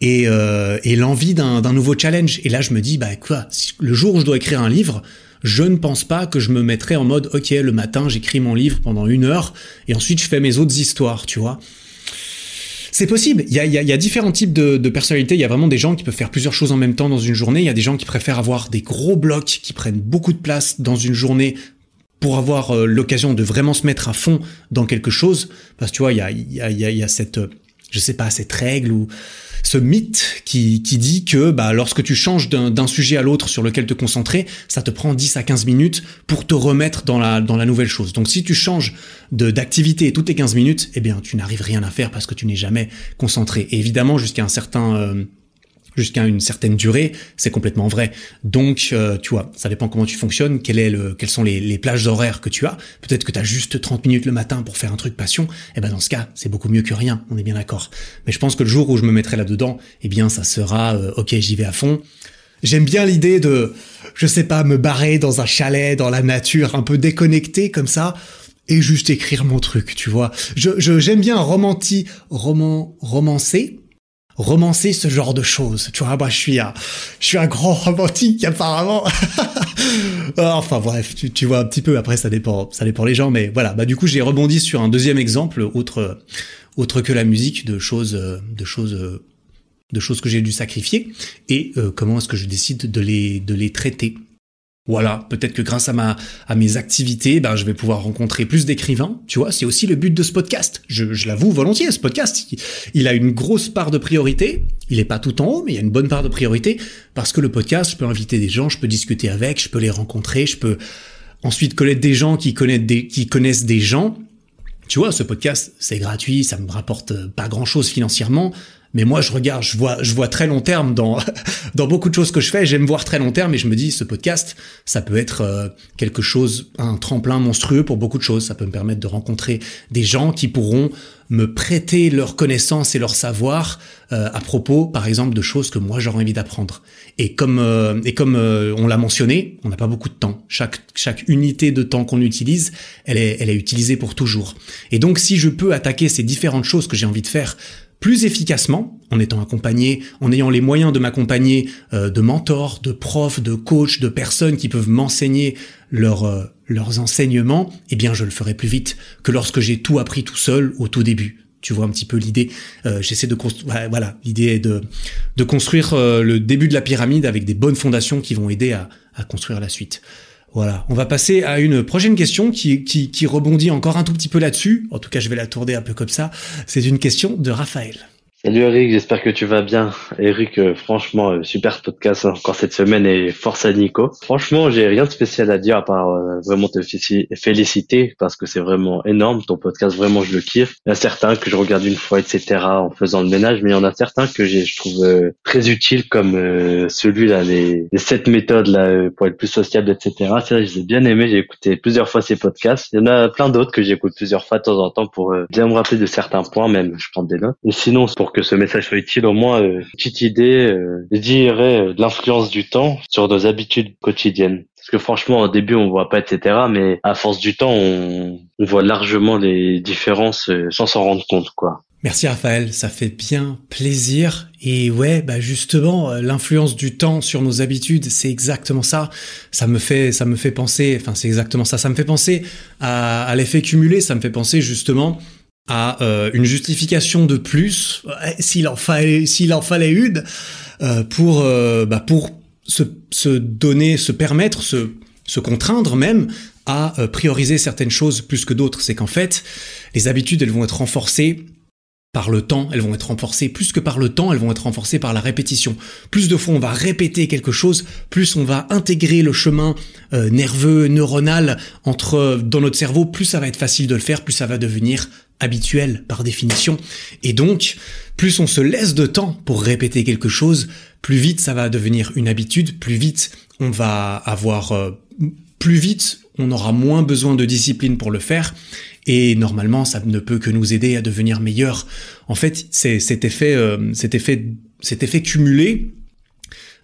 et, euh, et l'envie d'un nouveau challenge. Et là, je me dis, bah quoi, le jour où je dois écrire un livre, je ne pense pas que je me mettrai en mode, ok, le matin, j'écris mon livre pendant une heure, et ensuite je fais mes autres histoires, tu vois. C'est possible. Il y a, il y a, différents types de, de, personnalités. Il y a vraiment des gens qui peuvent faire plusieurs choses en même temps dans une journée. Il y a des gens qui préfèrent avoir des gros blocs qui prennent beaucoup de place dans une journée pour avoir euh, l'occasion de vraiment se mettre à fond dans quelque chose. Parce que tu vois, y a, il y a, il y a cette, je sais pas, cette règle ou ce mythe qui, qui dit que bah, lorsque tu changes d'un sujet à l'autre sur lequel te concentrer, ça te prend 10 à 15 minutes pour te remettre dans la, dans la nouvelle chose. Donc si tu changes d'activité toutes les 15 minutes, eh bien tu n'arrives rien à faire parce que tu n'es jamais concentré. Et évidemment, jusqu'à un certain... Euh, jusqu'à une certaine durée, c'est complètement vrai. Donc, euh, tu vois, ça dépend comment tu fonctionnes, quel est le, quelles sont les, les plages horaires que tu as. Peut-être que tu as juste 30 minutes le matin pour faire un truc passion. Et eh ben dans ce cas, c'est beaucoup mieux que rien, on est bien d'accord. Mais je pense que le jour où je me mettrai là-dedans, eh bien ça sera euh, OK, j'y vais à fond. J'aime bien l'idée de, je sais pas, me barrer dans un chalet, dans la nature, un peu déconnecté comme ça, et juste écrire mon truc, tu vois. Je j'aime bien romanti, roman, romancer, romancer ce genre de choses. Tu vois, moi, je suis un, je suis un grand romantique, apparemment. enfin, bref, tu, tu, vois un petit peu. Après, ça dépend, ça dépend les gens, mais voilà. Bah, du coup, j'ai rebondi sur un deuxième exemple, autre, autre que la musique, de choses, de choses, de choses que j'ai dû sacrifier. Et euh, comment est-ce que je décide de les, de les traiter? Voilà, peut-être que grâce à ma à mes activités, ben je vais pouvoir rencontrer plus d'écrivains. Tu vois, c'est aussi le but de ce podcast. Je, je l'avoue volontiers, ce podcast, il, a une grosse part de priorité. Il est pas tout en haut, mais il y a une bonne part de priorité parce que le podcast, je peux inviter des gens, je peux discuter avec, je peux les rencontrer, je peux ensuite connaître des gens qui connaissent des qui connaissent des gens. Tu vois, ce podcast, c'est gratuit, ça me rapporte pas grand-chose financièrement, mais moi, je regarde, je vois, je vois très long terme dans dans beaucoup de choses que je fais. J'aime voir très long terme, et je me dis, ce podcast, ça peut être euh, quelque chose, un tremplin monstrueux pour beaucoup de choses. Ça peut me permettre de rencontrer des gens qui pourront me prêter leur connaissance et leur savoir euh, à propos, par exemple, de choses que moi j'aurais envie d'apprendre. Et comme euh, et comme on l'a mentionné, on n'a pas beaucoup de temps. Chaque chaque unité de temps qu'on utilise, elle est elle est utilisée pour toujours. Et donc, si je peux attaquer ces différentes choses que j'ai envie de faire plus efficacement, en étant accompagné, en ayant les moyens de m'accompagner euh, de mentors, de profs, de coachs, de personnes qui peuvent m'enseigner leur, euh, leurs enseignements, eh bien je le ferai plus vite que lorsque j'ai tout appris tout seul au tout début. Tu vois un petit peu l'idée. Euh, j'essaie de construire. Voilà, l'idée est de de construire euh, le début de la pyramide avec des bonnes fondations qui vont aider à, à construire la suite. Voilà, on va passer à une prochaine question qui, qui, rebondit encore un tout petit peu là-dessus. En tout cas, je vais la tourner un peu comme ça. C'est une question de Raphaël. Salut Eric, j'espère que tu vas bien. Eric, euh, franchement, euh, super podcast encore cette semaine et force à Nico. Franchement, j'ai rien de spécial à dire à part euh, vraiment te féliciter parce que c'est vraiment énorme. Ton podcast, vraiment, je le kiffe. Il y en a certains que je regarde une fois, etc. en faisant le ménage, mais il y en a certains que je trouve très utiles comme celui-là, les, les sept méthodes là pour être plus sociable, etc. C'est vrai, je les ai bien aimés. J'ai écouté plusieurs fois ces podcasts. Il y en a plein d'autres que j'écoute plusieurs fois de temps en temps pour bien me rappeler de certains points, même. Je prends des notes. Et sinon, pour que ce message soit utile, au moins euh, une petite idée, euh, je dirais, euh, de l'influence du temps sur nos habitudes quotidiennes. Parce que franchement, au début, on voit pas, etc. Mais à force du temps, on, voit largement les différences sans s'en rendre compte, quoi. Merci Raphaël, ça fait bien plaisir. Et ouais, bah justement, l'influence du temps sur nos habitudes, c'est exactement ça. Ça me fait, ça me fait penser, enfin c'est exactement ça. Ça me fait penser à l'effet cumulé. Ça me fait penser justement à euh, une justification de plus, s'il en fallait, une, euh, pour euh, bah pour se, se, donner, se permettre, se, se contraindre même à prioriser certaines choses plus que d'autres. C'est qu'en fait, les habitudes, elles vont être renforcées par le temps, elles vont être renforcées plus que par le temps, elles vont être renforcées par la répétition. Plus de fois on va répéter quelque chose, plus on va intégrer le chemin nerveux, neuronal entre dans notre cerveau, plus ça va être facile de le faire, plus ça va devenir habituel par définition. Et donc, plus on se laisse de temps pour répéter quelque chose, plus vite ça va devenir une habitude, plus vite on va avoir, euh, plus vite on aura moins besoin de discipline pour le faire. Et normalement, ça ne peut que nous aider à devenir meilleur. En fait, c'est cet effet, euh, cet effet, cet effet cumulé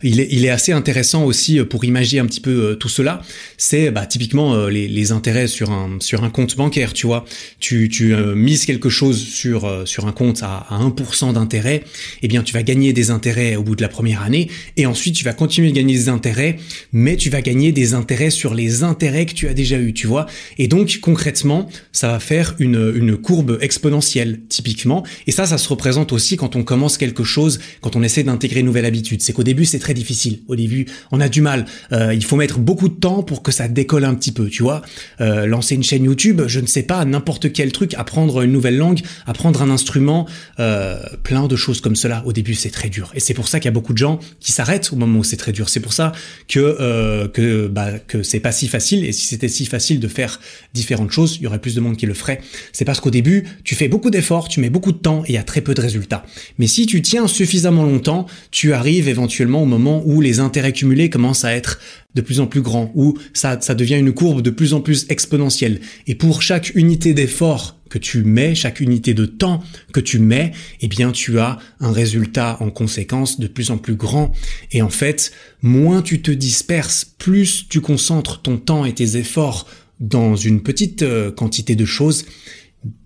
il est, assez intéressant aussi euh, pour imaginer un petit peu euh, tout cela. C'est bah, typiquement euh, les, intérêts sur un sur un compte bancaire. Tu vois, tu, tu mises quelque chose sur sur un compte à, à 1% d'intérêt, eh bien tu vas gagner des intérêts au bout de la première année, et ensuite tu vas continuer de gagner des intérêts, mais tu vas gagner des intérêts sur les intérêts que tu as déjà eu. Tu vois, et donc concrètement, ça va faire une une courbe exponentielle typiquement. Et ça, ça se représente aussi quand on commence quelque chose, quand on essaie d'intégrer une nouvelle habitude. C'est qu'au début c'est très difficile. Au début, on a du mal. Euh, il faut mettre beaucoup de temps pour que ça décolle un petit peu, tu vois. Euh, lancer une chaîne YouTube, je ne sais pas, n'importe quel truc, apprendre une nouvelle langue, apprendre un instrument, euh, plein de choses comme cela. Au début, c'est très dur. Et c'est pour ça qu'il y a beaucoup de gens qui s'arrêtent au moment où c'est très dur. C'est pour ça que que bah que c'est pas si facile. Et si c'était si facile de faire différentes choses, il y aurait plus de monde qui le ferait. C'est parce qu'au début, tu fais beaucoup d'efforts, tu mets beaucoup de temps et il y a très peu de résultats. Mais si tu tiens suffisamment longtemps, tu arrives éventuellement au moment où les intérêts cumulés commencent à être de plus en plus grands, où ça, ça devient une courbe de plus en plus exponentielle. Et pour chaque unité d'effort que tu mets, chaque unité de temps que tu mets, eh bien tu as un résultat en conséquence de plus en plus grand. Et en fait, moins tu te disperses, plus tu concentres ton temps et tes efforts dans une petite euh, quantité de choses,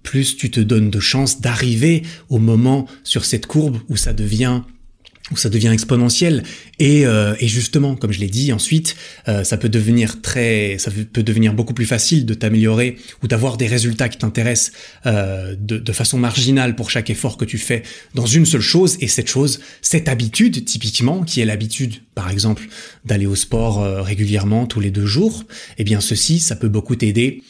plus tu te donnes de chances d'arriver au moment sur cette courbe où ça devient où ça devient exponentiel et, euh, et justement comme je l'ai dit ensuite euh, ça peut devenir très ça peut devenir beaucoup plus facile de t'améliorer ou d'avoir des résultats qui t'intéressent euh, de, de, façon marginale pour chaque effort que tu fais dans une seule chose et cette chose cette habitude typiquement qui est l'habitude par exemple d'aller au sport euh, régulièrement tous les deux jours eh bien ceci ça peut beaucoup t'aider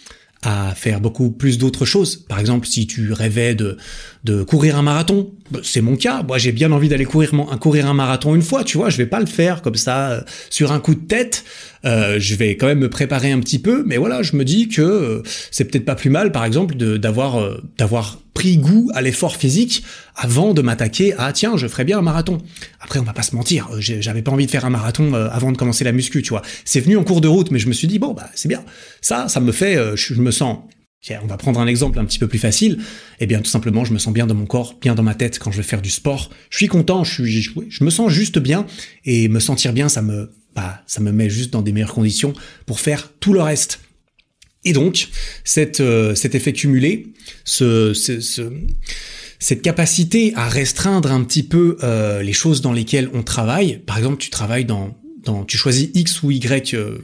à faire beaucoup plus d'autres choses. Par exemple, si tu rêvais de, de courir un marathon, c'est mon cas. Moi, j'ai bien envie d'aller courir, courir un marathon une fois, tu vois. Je vais pas le faire comme ça euh, sur un coup de tête. Euh, je vais quand même me préparer un petit peu, mais voilà, je me dis que euh, c'est peut-être pas plus mal, par exemple, d'avoir euh, d'avoir pris goût à l'effort physique avant de m'attaquer à tiens, je ferais bien un marathon. Après, on va pas se mentir, j'avais pas envie de faire un marathon avant de commencer la muscu, tu vois. C'est venu en cours de route, mais je me suis dit bon bah c'est bien. Ça, ça me fait, je me sens on va prendre un exemple un petit peu plus facile. Eh bien, tout simplement, je me sens bien dans mon corps, bien dans ma tête quand je vais faire du sport. Je suis content, je suis, je me sens juste bien et me sentir bien, ça me, bah, ça me met juste dans des meilleures conditions pour faire tout le reste. Et donc, euh, cet effet cumulé, ce, ce, cette capacité à restreindre un petit peu euh, les choses dans lesquelles on travaille, par exemple, tu travailles dans, dans tu choisis X ou Y euh,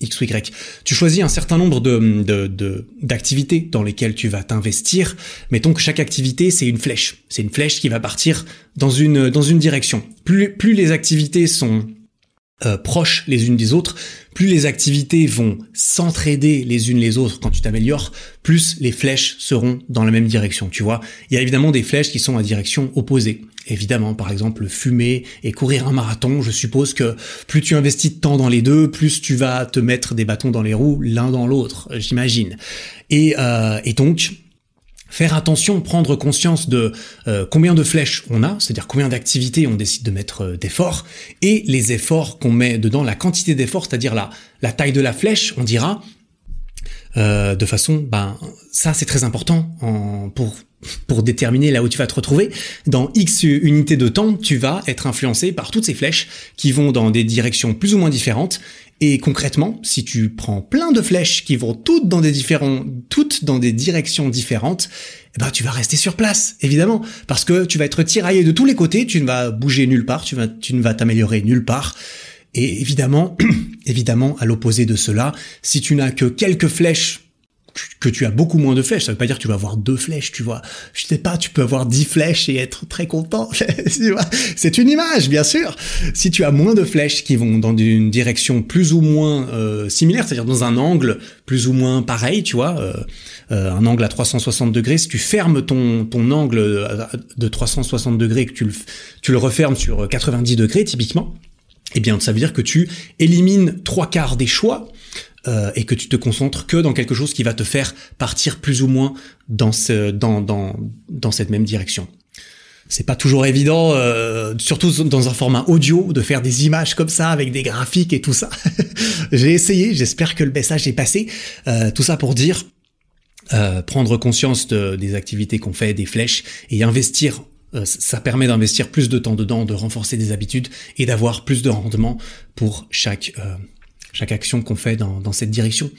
X ou Y. Tu choisis un certain nombre de, d'activités dans lesquelles tu vas t'investir. Mettons que chaque activité, c'est une flèche. C'est une flèche qui va partir dans une, dans une direction. Plus, plus les activités sont euh, proches les unes des autres, plus les activités vont s'entraider les unes les autres quand tu t'améliores, plus les flèches seront dans la même direction, tu vois. Il y a évidemment des flèches qui sont à direction opposée. Évidemment, par exemple, fumer et courir un marathon, je suppose que plus tu investis de temps dans les deux, plus tu vas te mettre des bâtons dans les roues l'un dans l'autre, j'imagine. Et, euh, et donc, Faire attention, prendre conscience de euh, combien de flèches on a, c'est-à-dire combien d'activités on décide de mettre euh, d'efforts, et les efforts qu'on met dedans, la quantité d'efforts, c'est-à-dire la, la taille de la flèche, on dira, euh, de façon, ben ça c'est très important en, pour pour déterminer là où tu vas te retrouver. Dans X unités de temps, tu vas être influencé par toutes ces flèches qui vont dans des directions plus ou moins différentes et concrètement, si tu prends plein de flèches qui vont toutes dans des différents, toutes dans des directions différentes, eh ben tu vas rester sur place, évidemment, parce que tu vas être tiraillé de tous les côtés, tu ne vas bouger nulle part, tu tu ne vas t'améliorer nulle part. Et évidemment, évidemment, à l'opposé de cela, si tu n'as que quelques flèches que tu as beaucoup moins de flèches. Ça veut pas dire que tu vas avoir deux flèches, tu vois. Je sais pas, tu peux avoir dix flèches et être très content. C'est une image, bien sûr. Si tu as moins de flèches qui vont dans une direction plus ou moins euh, similaire, c'est-à-dire dans un angle plus ou moins pareil, tu vois, euh, euh, un angle à 360 degrés, si tu fermes ton, angle de 360 degrés et que tu le, tu le refermes sur 90 degrés, typiquement, eh bien, ça veut dire que tu élimines trois quarts des choix euh, et que tu te concentres que dans quelque chose qui va te faire partir plus ou moins dans ce, dans, dans, dans cette même direction. C'est pas toujours évident, euh, surtout dans un format audio, de faire des images comme ça avec des graphiques et tout ça. J'ai essayé, j'espère que le message est passé. Euh, tout ça pour dire euh, prendre conscience de, des activités qu'on fait, des flèches, et investir euh, ça permet d'investir plus de temps dedans, de renforcer des habitudes et d'avoir plus de rendement pour chaque euh, chaque action qu'on fait dans, dans cette direction.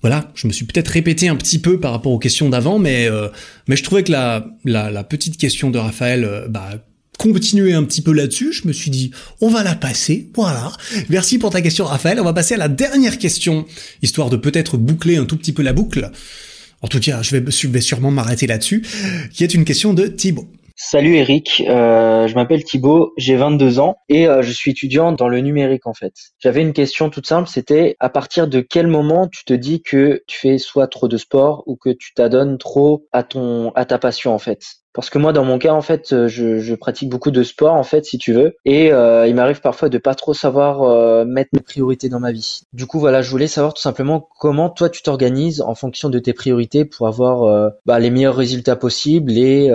Voilà, je me suis peut-être répété un petit peu par rapport aux questions d'avant, mais euh, mais je trouvais que la, la, la petite question de Raphaël, euh, bah continuer un petit peu là-dessus, je me suis dit, on va la passer, voilà. Merci pour ta question Raphaël, on va passer à la dernière question, histoire de peut-être boucler un tout petit peu la boucle. En tout cas, je vais, je vais sûrement m'arrêter là-dessus, qui est une question de Thibaut. Salut Eric, euh, je m'appelle Thibaut, j'ai 22 ans et euh, je suis étudiant dans le numérique en fait. J'avais une question toute simple, c'était à partir de quel moment tu te dis que tu fais soit trop de sport ou que tu t'adonnes trop à ton à ta passion en fait? Parce que moi, dans mon cas, en fait, euh, je, pratique beaucoup de sport, en fait, si tu veux, et euh, il m'arrive parfois de pas trop savoir euh, mettre mes priorités dans ma vie. Du coup, voilà, je voulais savoir tout simplement comment toi tu t'organises en fonction de tes priorités pour avoir bah, les meilleurs résultats possibles et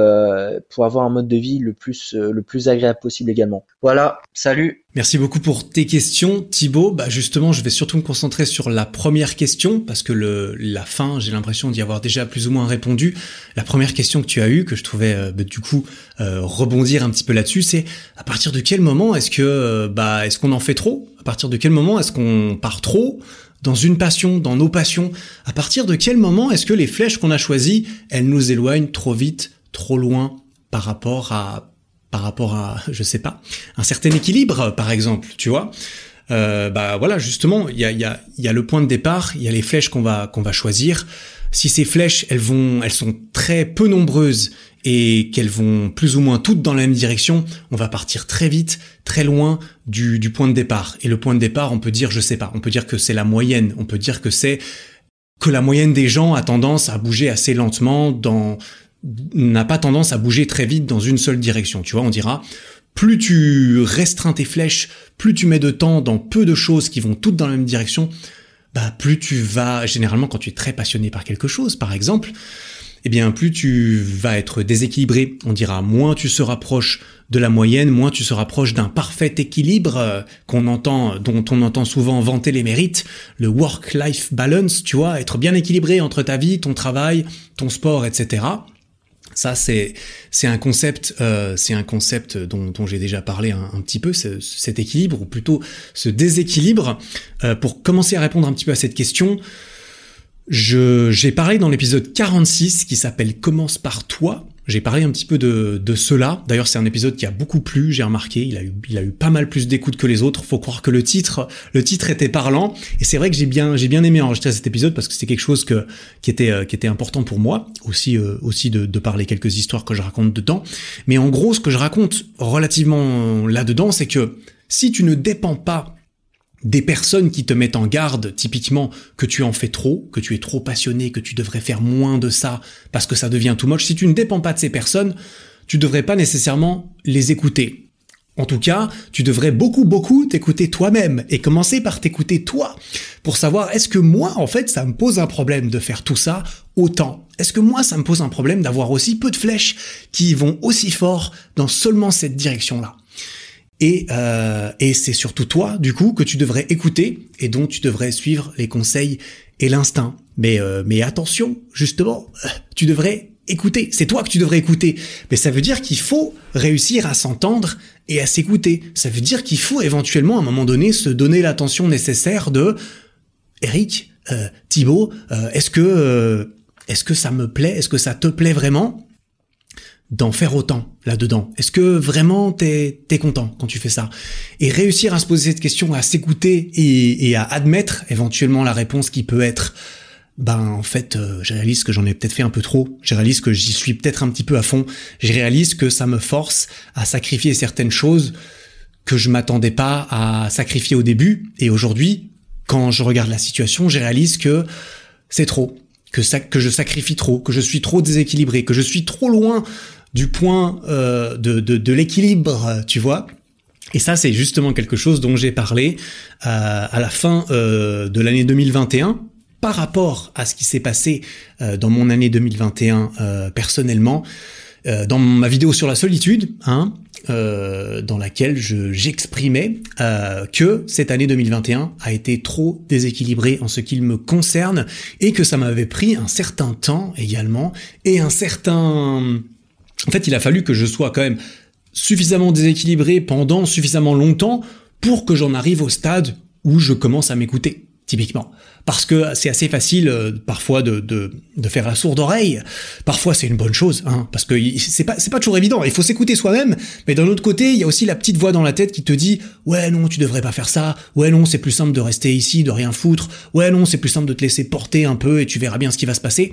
pour avoir un mode de vie le plus le plus agréable possible également. Voilà, salut. Merci beaucoup pour tes questions, Thibaut. Bah justement, je vais surtout me concentrer sur la première question parce que le, la fin, j'ai l'impression d'y avoir déjà plus ou moins répondu. La première question que tu as eue, que je trouvais euh, bah, du coup euh, rebondir un petit peu là-dessus, c'est à partir de quel moment est-ce que euh, bah est-ce qu'on en fait trop? À partir de quel moment est-ce qu'on part trop dans une passion, dans nos passions? À partir de quel moment est-ce que les flèches qu'on a choisies, elles nous éloignent trop vite, trop loin par rapport à par rapport à, je sais pas, un certain équilibre, par exemple, tu vois. Euh, bah voilà, justement, il y a, y, a, y a le point de départ, il y a les flèches qu'on va qu'on va choisir. Si ces flèches, elles vont, elles sont très peu nombreuses et qu'elles vont plus ou moins toutes dans la même direction, on va partir très vite, très loin du, du point de départ. Et le point de départ, on peut dire, je sais pas, on peut dire que c'est la moyenne, on peut dire que c'est que la moyenne des gens a tendance à bouger assez lentement dans n'a pas tendance à bouger très vite dans une seule direction. Tu vois, on dira, plus tu restreins tes flèches, plus tu mets de temps dans peu de choses qui vont toutes dans la même direction, bah plus tu vas, généralement quand tu es très passionné par quelque chose, par exemple, eh bien plus tu vas être déséquilibré. On dira moins tu se rapproches de la moyenne, moins tu se rapproches d'un parfait équilibre euh, qu'on entend, dont on entend souvent vanter les mérites, le work-life balance, tu vois, être bien équilibré entre ta vie, ton travail, ton sport, etc. Ça, c'est c'est un concept, euh, c'est un concept dont, dont j'ai déjà parlé un, petit peu, cet équilibre ou plutôt ce déséquilibre. Euh, pour commencer à répondre un petit peu à cette question, je j'ai parlé dans l'épisode 46 qui s'appelle Commence par toi J'ai parlé un petit peu de, de cela. D'ailleurs, c'est un épisode qui a beaucoup plu, j'ai remarqué. Il a eu, il a eu pas mal plus d'écoute que les autres. Faut croire que le titre, le titre était parlant. Et c'est vrai que j'ai bien, j'ai bien aimé enregistrer cet épisode parce que c'est quelque chose que, qui était, euh, qui était important pour moi. Aussi, euh, aussi de, de parler quelques histoires que je raconte dedans. Mais en gros, ce que je raconte relativement là-dedans, c'est que si tu ne dépends pas des personnes qui te mettent en garde, typiquement que tu en fais trop, que tu es trop passionné, que tu devrais faire moins de ça parce que ça devient tout moche, si tu ne dépends pas de ces personnes, tu devrais pas nécessairement les écouter. En tout cas, tu devrais beaucoup beaucoup t'écouter toi-même et commencer par t'écouter toi pour savoir est-ce que moi en fait ça me pose un problème de faire tout ça autant? Est-ce que moi ça me pose un problème d'avoir aussi peu de flèches qui vont aussi fort dans seulement cette direction-là? Et, euh, et c'est surtout toi, du coup, que tu devrais écouter et dont tu devrais suivre les conseils et l'instinct. Mais, euh, attention, justement, tu devrais écouter. C'est toi que tu devrais écouter. Mais ça veut dire qu'il faut réussir à s'entendre et à s'écouter. Ça veut dire qu'il faut éventuellement, à un moment donné, se donner l'attention nécessaire de Eric, euh, Thibaut, euh, est-ce que, euh, est-ce que ça me plaît? Est-ce que ça te plaît vraiment? D'en faire autant là-dedans. Est-ce que vraiment t'es es content quand tu fais ça? Et réussir à se poser cette question, à s'écouter et, et, à admettre éventuellement la réponse qui peut être ben en fait euh, je réalise que j'en ai peut-être fait un peu trop, je réalise que j'y suis peut-être un petit peu à fond, je réalise que ça me force à sacrifier certaines choses que je m'attendais pas à sacrifier au début. Et aujourd'hui quand je regarde la situation, je réalise que c'est trop, que ça, que je sacrifie trop, que je suis trop déséquilibré, que je suis trop loin du point euh, de, de, de l'équilibre, tu vois. Et ça, c'est justement quelque chose dont j'ai parlé euh, à la fin euh, de l'année 2021 par rapport à ce qui s'est passé euh, dans mon année 2021 euh, personnellement, euh, dans ma vidéo sur la solitude, hein, dans laquelle j'exprimais que cette année 2021 a été trop déséquilibrée en ce qu'il me concerne et que ça m'avait pris un certain temps également et un certain en fait, il a fallu que je sois quand même suffisamment déséquilibré pendant suffisamment longtemps pour que j'en arrive au stade où je commence à m'écouter, typiquement. Parce que c'est assez facile euh, parfois de, de, de, faire la sourde oreille. Parfois c'est une bonne chose, hein, parce que c'est pas pas toujours évident. Il faut s'écouter soi-même, mais d'un autre côté, il y a aussi la petite voix dans la tête qui te dit ouais non tu devrais pas faire ça. Ouais non c'est plus simple de rester ici, de rien foutre. Ouais non c'est plus simple de te laisser porter un peu et tu verras bien ce qui va se passer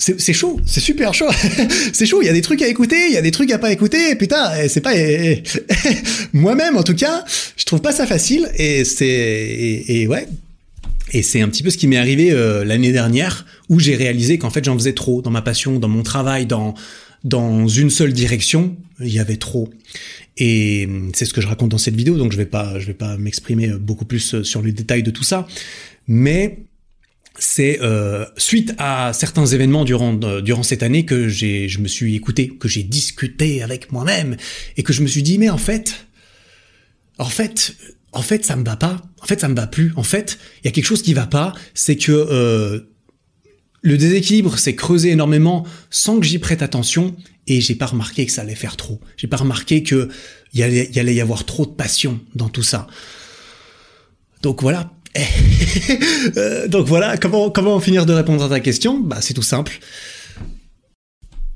c'est chaud, c'est super chaud. c'est chaud, il y a des trucs à écouter, il y a des trucs à pas écouter. Putain, eh, c'est pas eh, eh, moi-même en tout cas, je trouve pas ça facile et c'est et, ouais. Et c'est un petit peu ce qui m'est arrivé euh, l'année dernière où j'ai réalisé qu'en fait j'en faisais trop dans ma passion, dans mon travail, dans dans une seule direction, il y avait trop. Et c'est ce que je raconte dans cette vidéo, donc je vais pas je vais pas m'exprimer beaucoup plus sur les détails de tout ça, mais c'est euh, suite à certains événements durant euh, durant cette année que j'ai je me suis écouté, que j'ai discuté avec moi-même et que je me suis dit mais en fait en fait en fait ça me va pas, en fait ça me va plus, en fait il y a quelque chose qui va pas, c'est que euh, le déséquilibre s'est creusé énormément sans que j'y prête attention et j'ai pas remarqué que ça allait faire trop. J'ai pas remarqué que il allait, y allait y avoir trop de passion dans tout ça. Donc voilà, donc voilà, comment, comment finir de répondre à ta question? Bah c'est tout simple.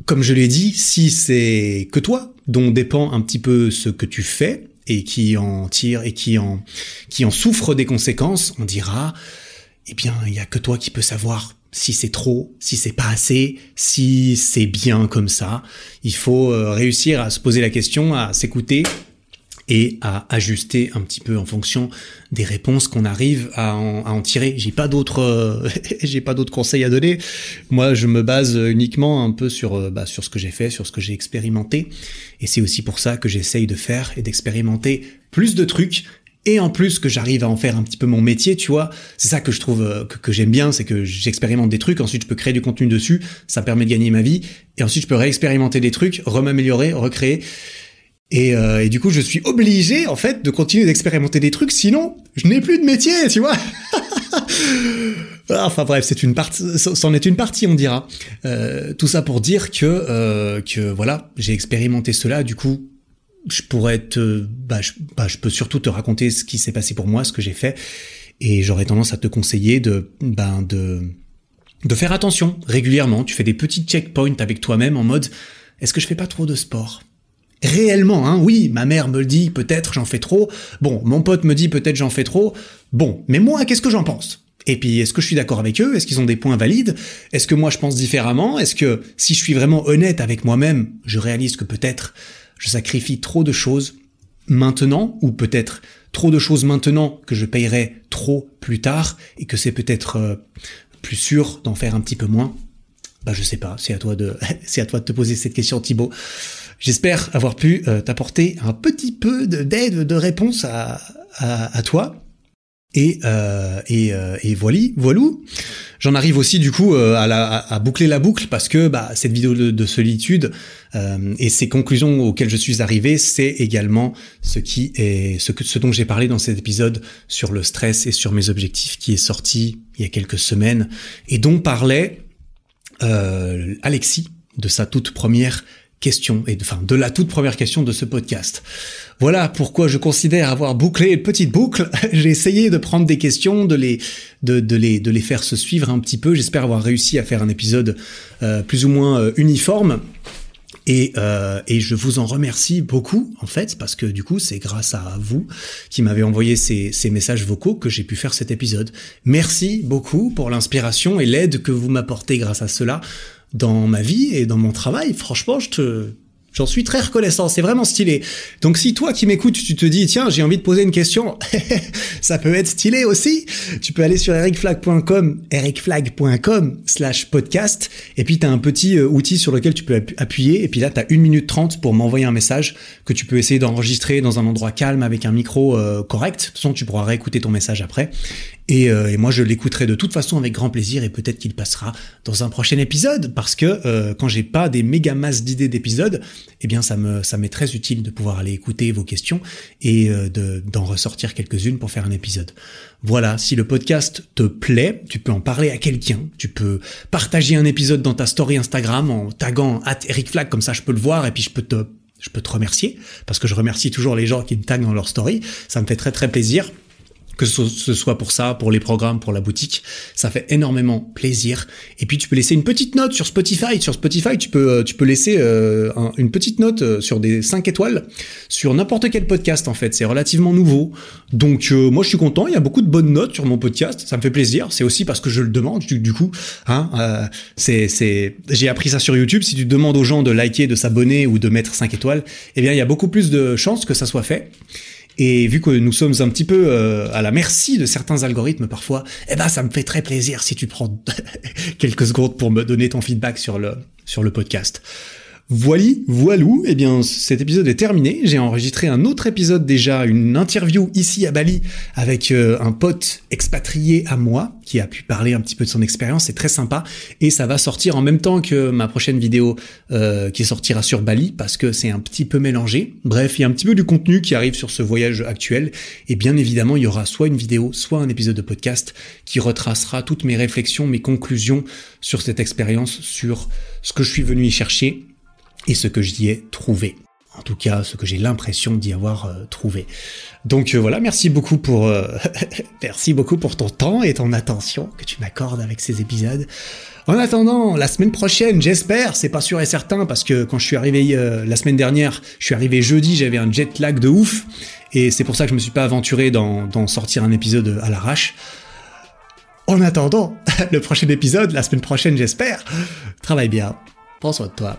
Comme je l'ai dit, si c'est que toi dont dépend un petit peu ce que tu fais et qui en tire et qui en qui en souffre des conséquences, on dira eh bien, il y a que toi qui peux savoir si c'est trop, si c'est pas assez, si c'est bien comme ça. Il faut euh, réussir à se poser la question, à s'écouter et à ajuster un petit peu en fonction des réponses qu'on arrive à en, tirer. J'ai pas d'autres, euh, j'ai pas d'autres conseils à donner. Moi, je me base uniquement un peu sur euh, bah, sur ce que j'ai fait, sur ce que j'ai expérimenté, et c'est aussi pour ça que j'essaye de faire et d'expérimenter plus de trucs. Et en plus que j'arrive à en faire un petit peu mon métier, tu vois, c'est ça que je trouve euh, que, que j'aime bien, c'est que j'expérimente des trucs, ensuite je peux créer du contenu dessus, ça permet de gagner ma vie, et ensuite je peux réexpérimenter des trucs, remaméliorer, recréer. Et, euh, et, du coup, je suis obligé, en fait, de continuer d'expérimenter des trucs, sinon, je n'ai plus de métier, tu vois. enfin bref, c'est une partie, c'en est une partie, on dira. Euh, tout ça pour dire que, euh, que voilà, j'ai expérimenté cela. Du coup, je pourrais te, bah je, bah, je peux surtout te raconter ce qui s'est passé pour moi, ce que j'ai fait, et j'aurais tendance à te conseiller de, ben de de faire attention régulièrement. Tu fais des petits checkpoints avec toi-même en mode est-ce que je fais pas trop de sport? Réellement, hein, oui, ma mère me le dit, peut-être j'en fais trop. Bon, mon pote me dit peut-être j'en fais trop. Bon, mais moi, qu'est-ce que j'en pense? Et puis, est-ce que je suis d'accord avec eux? Est-ce qu'ils ont des points valides? Est-ce que moi je pense différemment? Est-ce que si je suis vraiment honnête avec moi-même, je réalise que peut-être je sacrifie trop de choses maintenant, ou peut-être trop de choses maintenant que je payerai trop plus tard, et que c'est peut-être euh, plus sûr d'en faire un petit peu moins? Bah je sais pas, c'est à toi de c'est à toi de te poser cette question Thibaut. J'espère avoir pu euh, t'apporter un petit peu d'aide, de, réponse à, à, à toi. Et, euh, et, euh, et voilà, voilou. J'en arrive aussi du coup euh, à, la, à, boucler la boucle parce que bah, cette vidéo de, de solitude euh, et ces conclusions auxquelles je suis arrivé, c'est également ce qui est ce, que, ce dont j'ai parlé dans cet épisode sur le stress et sur mes objectifs qui est sorti il y a quelques semaines et dont parlait euh, Alexis de sa toute première question et de, enfin de la toute première question de ce podcast. Voilà pourquoi je considère avoir bouclé une petite boucle. J'ai essayé de prendre des questions, de les de, les de les faire se suivre un petit peu. J'espère avoir réussi à faire un épisode euh, plus ou moins euh, uniforme. Et, euh, et, je vous en remercie beaucoup, en fait, parce que du coup, c'est grâce à vous qui m'avez envoyé ces, ces, messages vocaux que j'ai pu faire cet épisode. Merci beaucoup pour l'inspiration et l'aide que vous m'apportez grâce à cela dans ma vie et dans mon travail. Franchement, je te, J'en suis très reconnaissant, c'est vraiment stylé. Donc si toi qui m'écoutes, tu te dis tiens, j'ai envie de poser une question, ça peut être stylé aussi. Tu peux aller sur ericflag.com, ericflag.com slash podcast, et puis tu as un petit euh, outil sur lequel tu peux appuyer, et puis là tu as une minute trente pour m'envoyer un message que tu peux essayer d'enregistrer dans un endroit calme avec un micro euh, correct. De toute façon, tu pourras réécouter ton message après. Et, euh, et, moi, je l'écouterai de toute façon avec grand plaisir et peut-être qu'il passera dans un prochain épisode parce que quand j'ai pas des méga masses d'idées d'épisodes, eh bien, ça me ça m'est très utile de pouvoir aller écouter vos questions et euh, de d'en ressortir quelques-unes pour faire un épisode. Voilà, si le podcast te plaît, tu peux en parler à quelqu'un, tu peux partager un épisode dans ta story Instagram en taguant Eric Flag comme ça, je peux le voir et puis je peux te je peux te remercier parce que je remercie toujours les gens qui me taguent dans leur story. Ça me fait très très plaisir que ce soit pour ça, pour les programmes, pour la boutique, ça fait énormément plaisir. Et puis tu peux laisser une petite note sur Spotify. Sur Spotify, tu peux euh, tu peux laisser euh, une petite note euh, sur des 5 étoiles sur n'importe quel podcast en fait. C'est relativement nouveau. Donc moi je suis content. Il y a beaucoup de bonnes notes sur mon podcast. Ça me fait plaisir. C'est aussi parce que je le demande du, coup. Hein, c'est c'est j'ai appris ça sur YouTube. Si tu demandes aux gens de liker, de s'abonner ou de mettre 5 étoiles, eh bien il y a beaucoup plus de chances que ça soit fait. Et vu que nous sommes un petit peu euh, à la merci de certains algorithmes parfois, eh ben ça me fait très plaisir si tu prends quelques secondes pour me donner ton feedback sur le sur le podcast. Voili, voilou, eh bien cet épisode est terminé. J'ai enregistré un autre épisode déjà, une interview ici à Bali avec euh, un pote expatrié à moi qui a pu parler un petit peu de son expérience. C'est très sympa et ça va sortir en même temps que ma prochaine vidéo euh, qui sortira sur Bali parce que c'est un petit peu mélangé. Bref, il y a un petit peu du contenu qui arrive sur ce voyage actuel et bien évidemment il y aura soit une vidéo, soit un épisode de podcast qui retracera toutes mes réflexions, mes conclusions sur cette expérience, sur ce que je suis venu y chercher et ce que j'y ai trouvé. En tout cas, ce que j'ai l'impression d'y avoir euh, trouvé. Donc euh, voilà, merci beaucoup pour euh, merci beaucoup pour ton temps et ton attention que tu m'accordes avec ces épisodes. En attendant, la semaine prochaine, j'espère, c'est pas sûr et certain parce que quand je suis arrivé la semaine dernière, je suis arrivé jeudi, j'avais un jet lag de ouf et c'est pour ça que je me suis pas aventuré dans sortir un épisode à l'arrache. En attendant, le prochain épisode, la semaine prochaine, j'espère. Travaille bien. Prends soin de toi.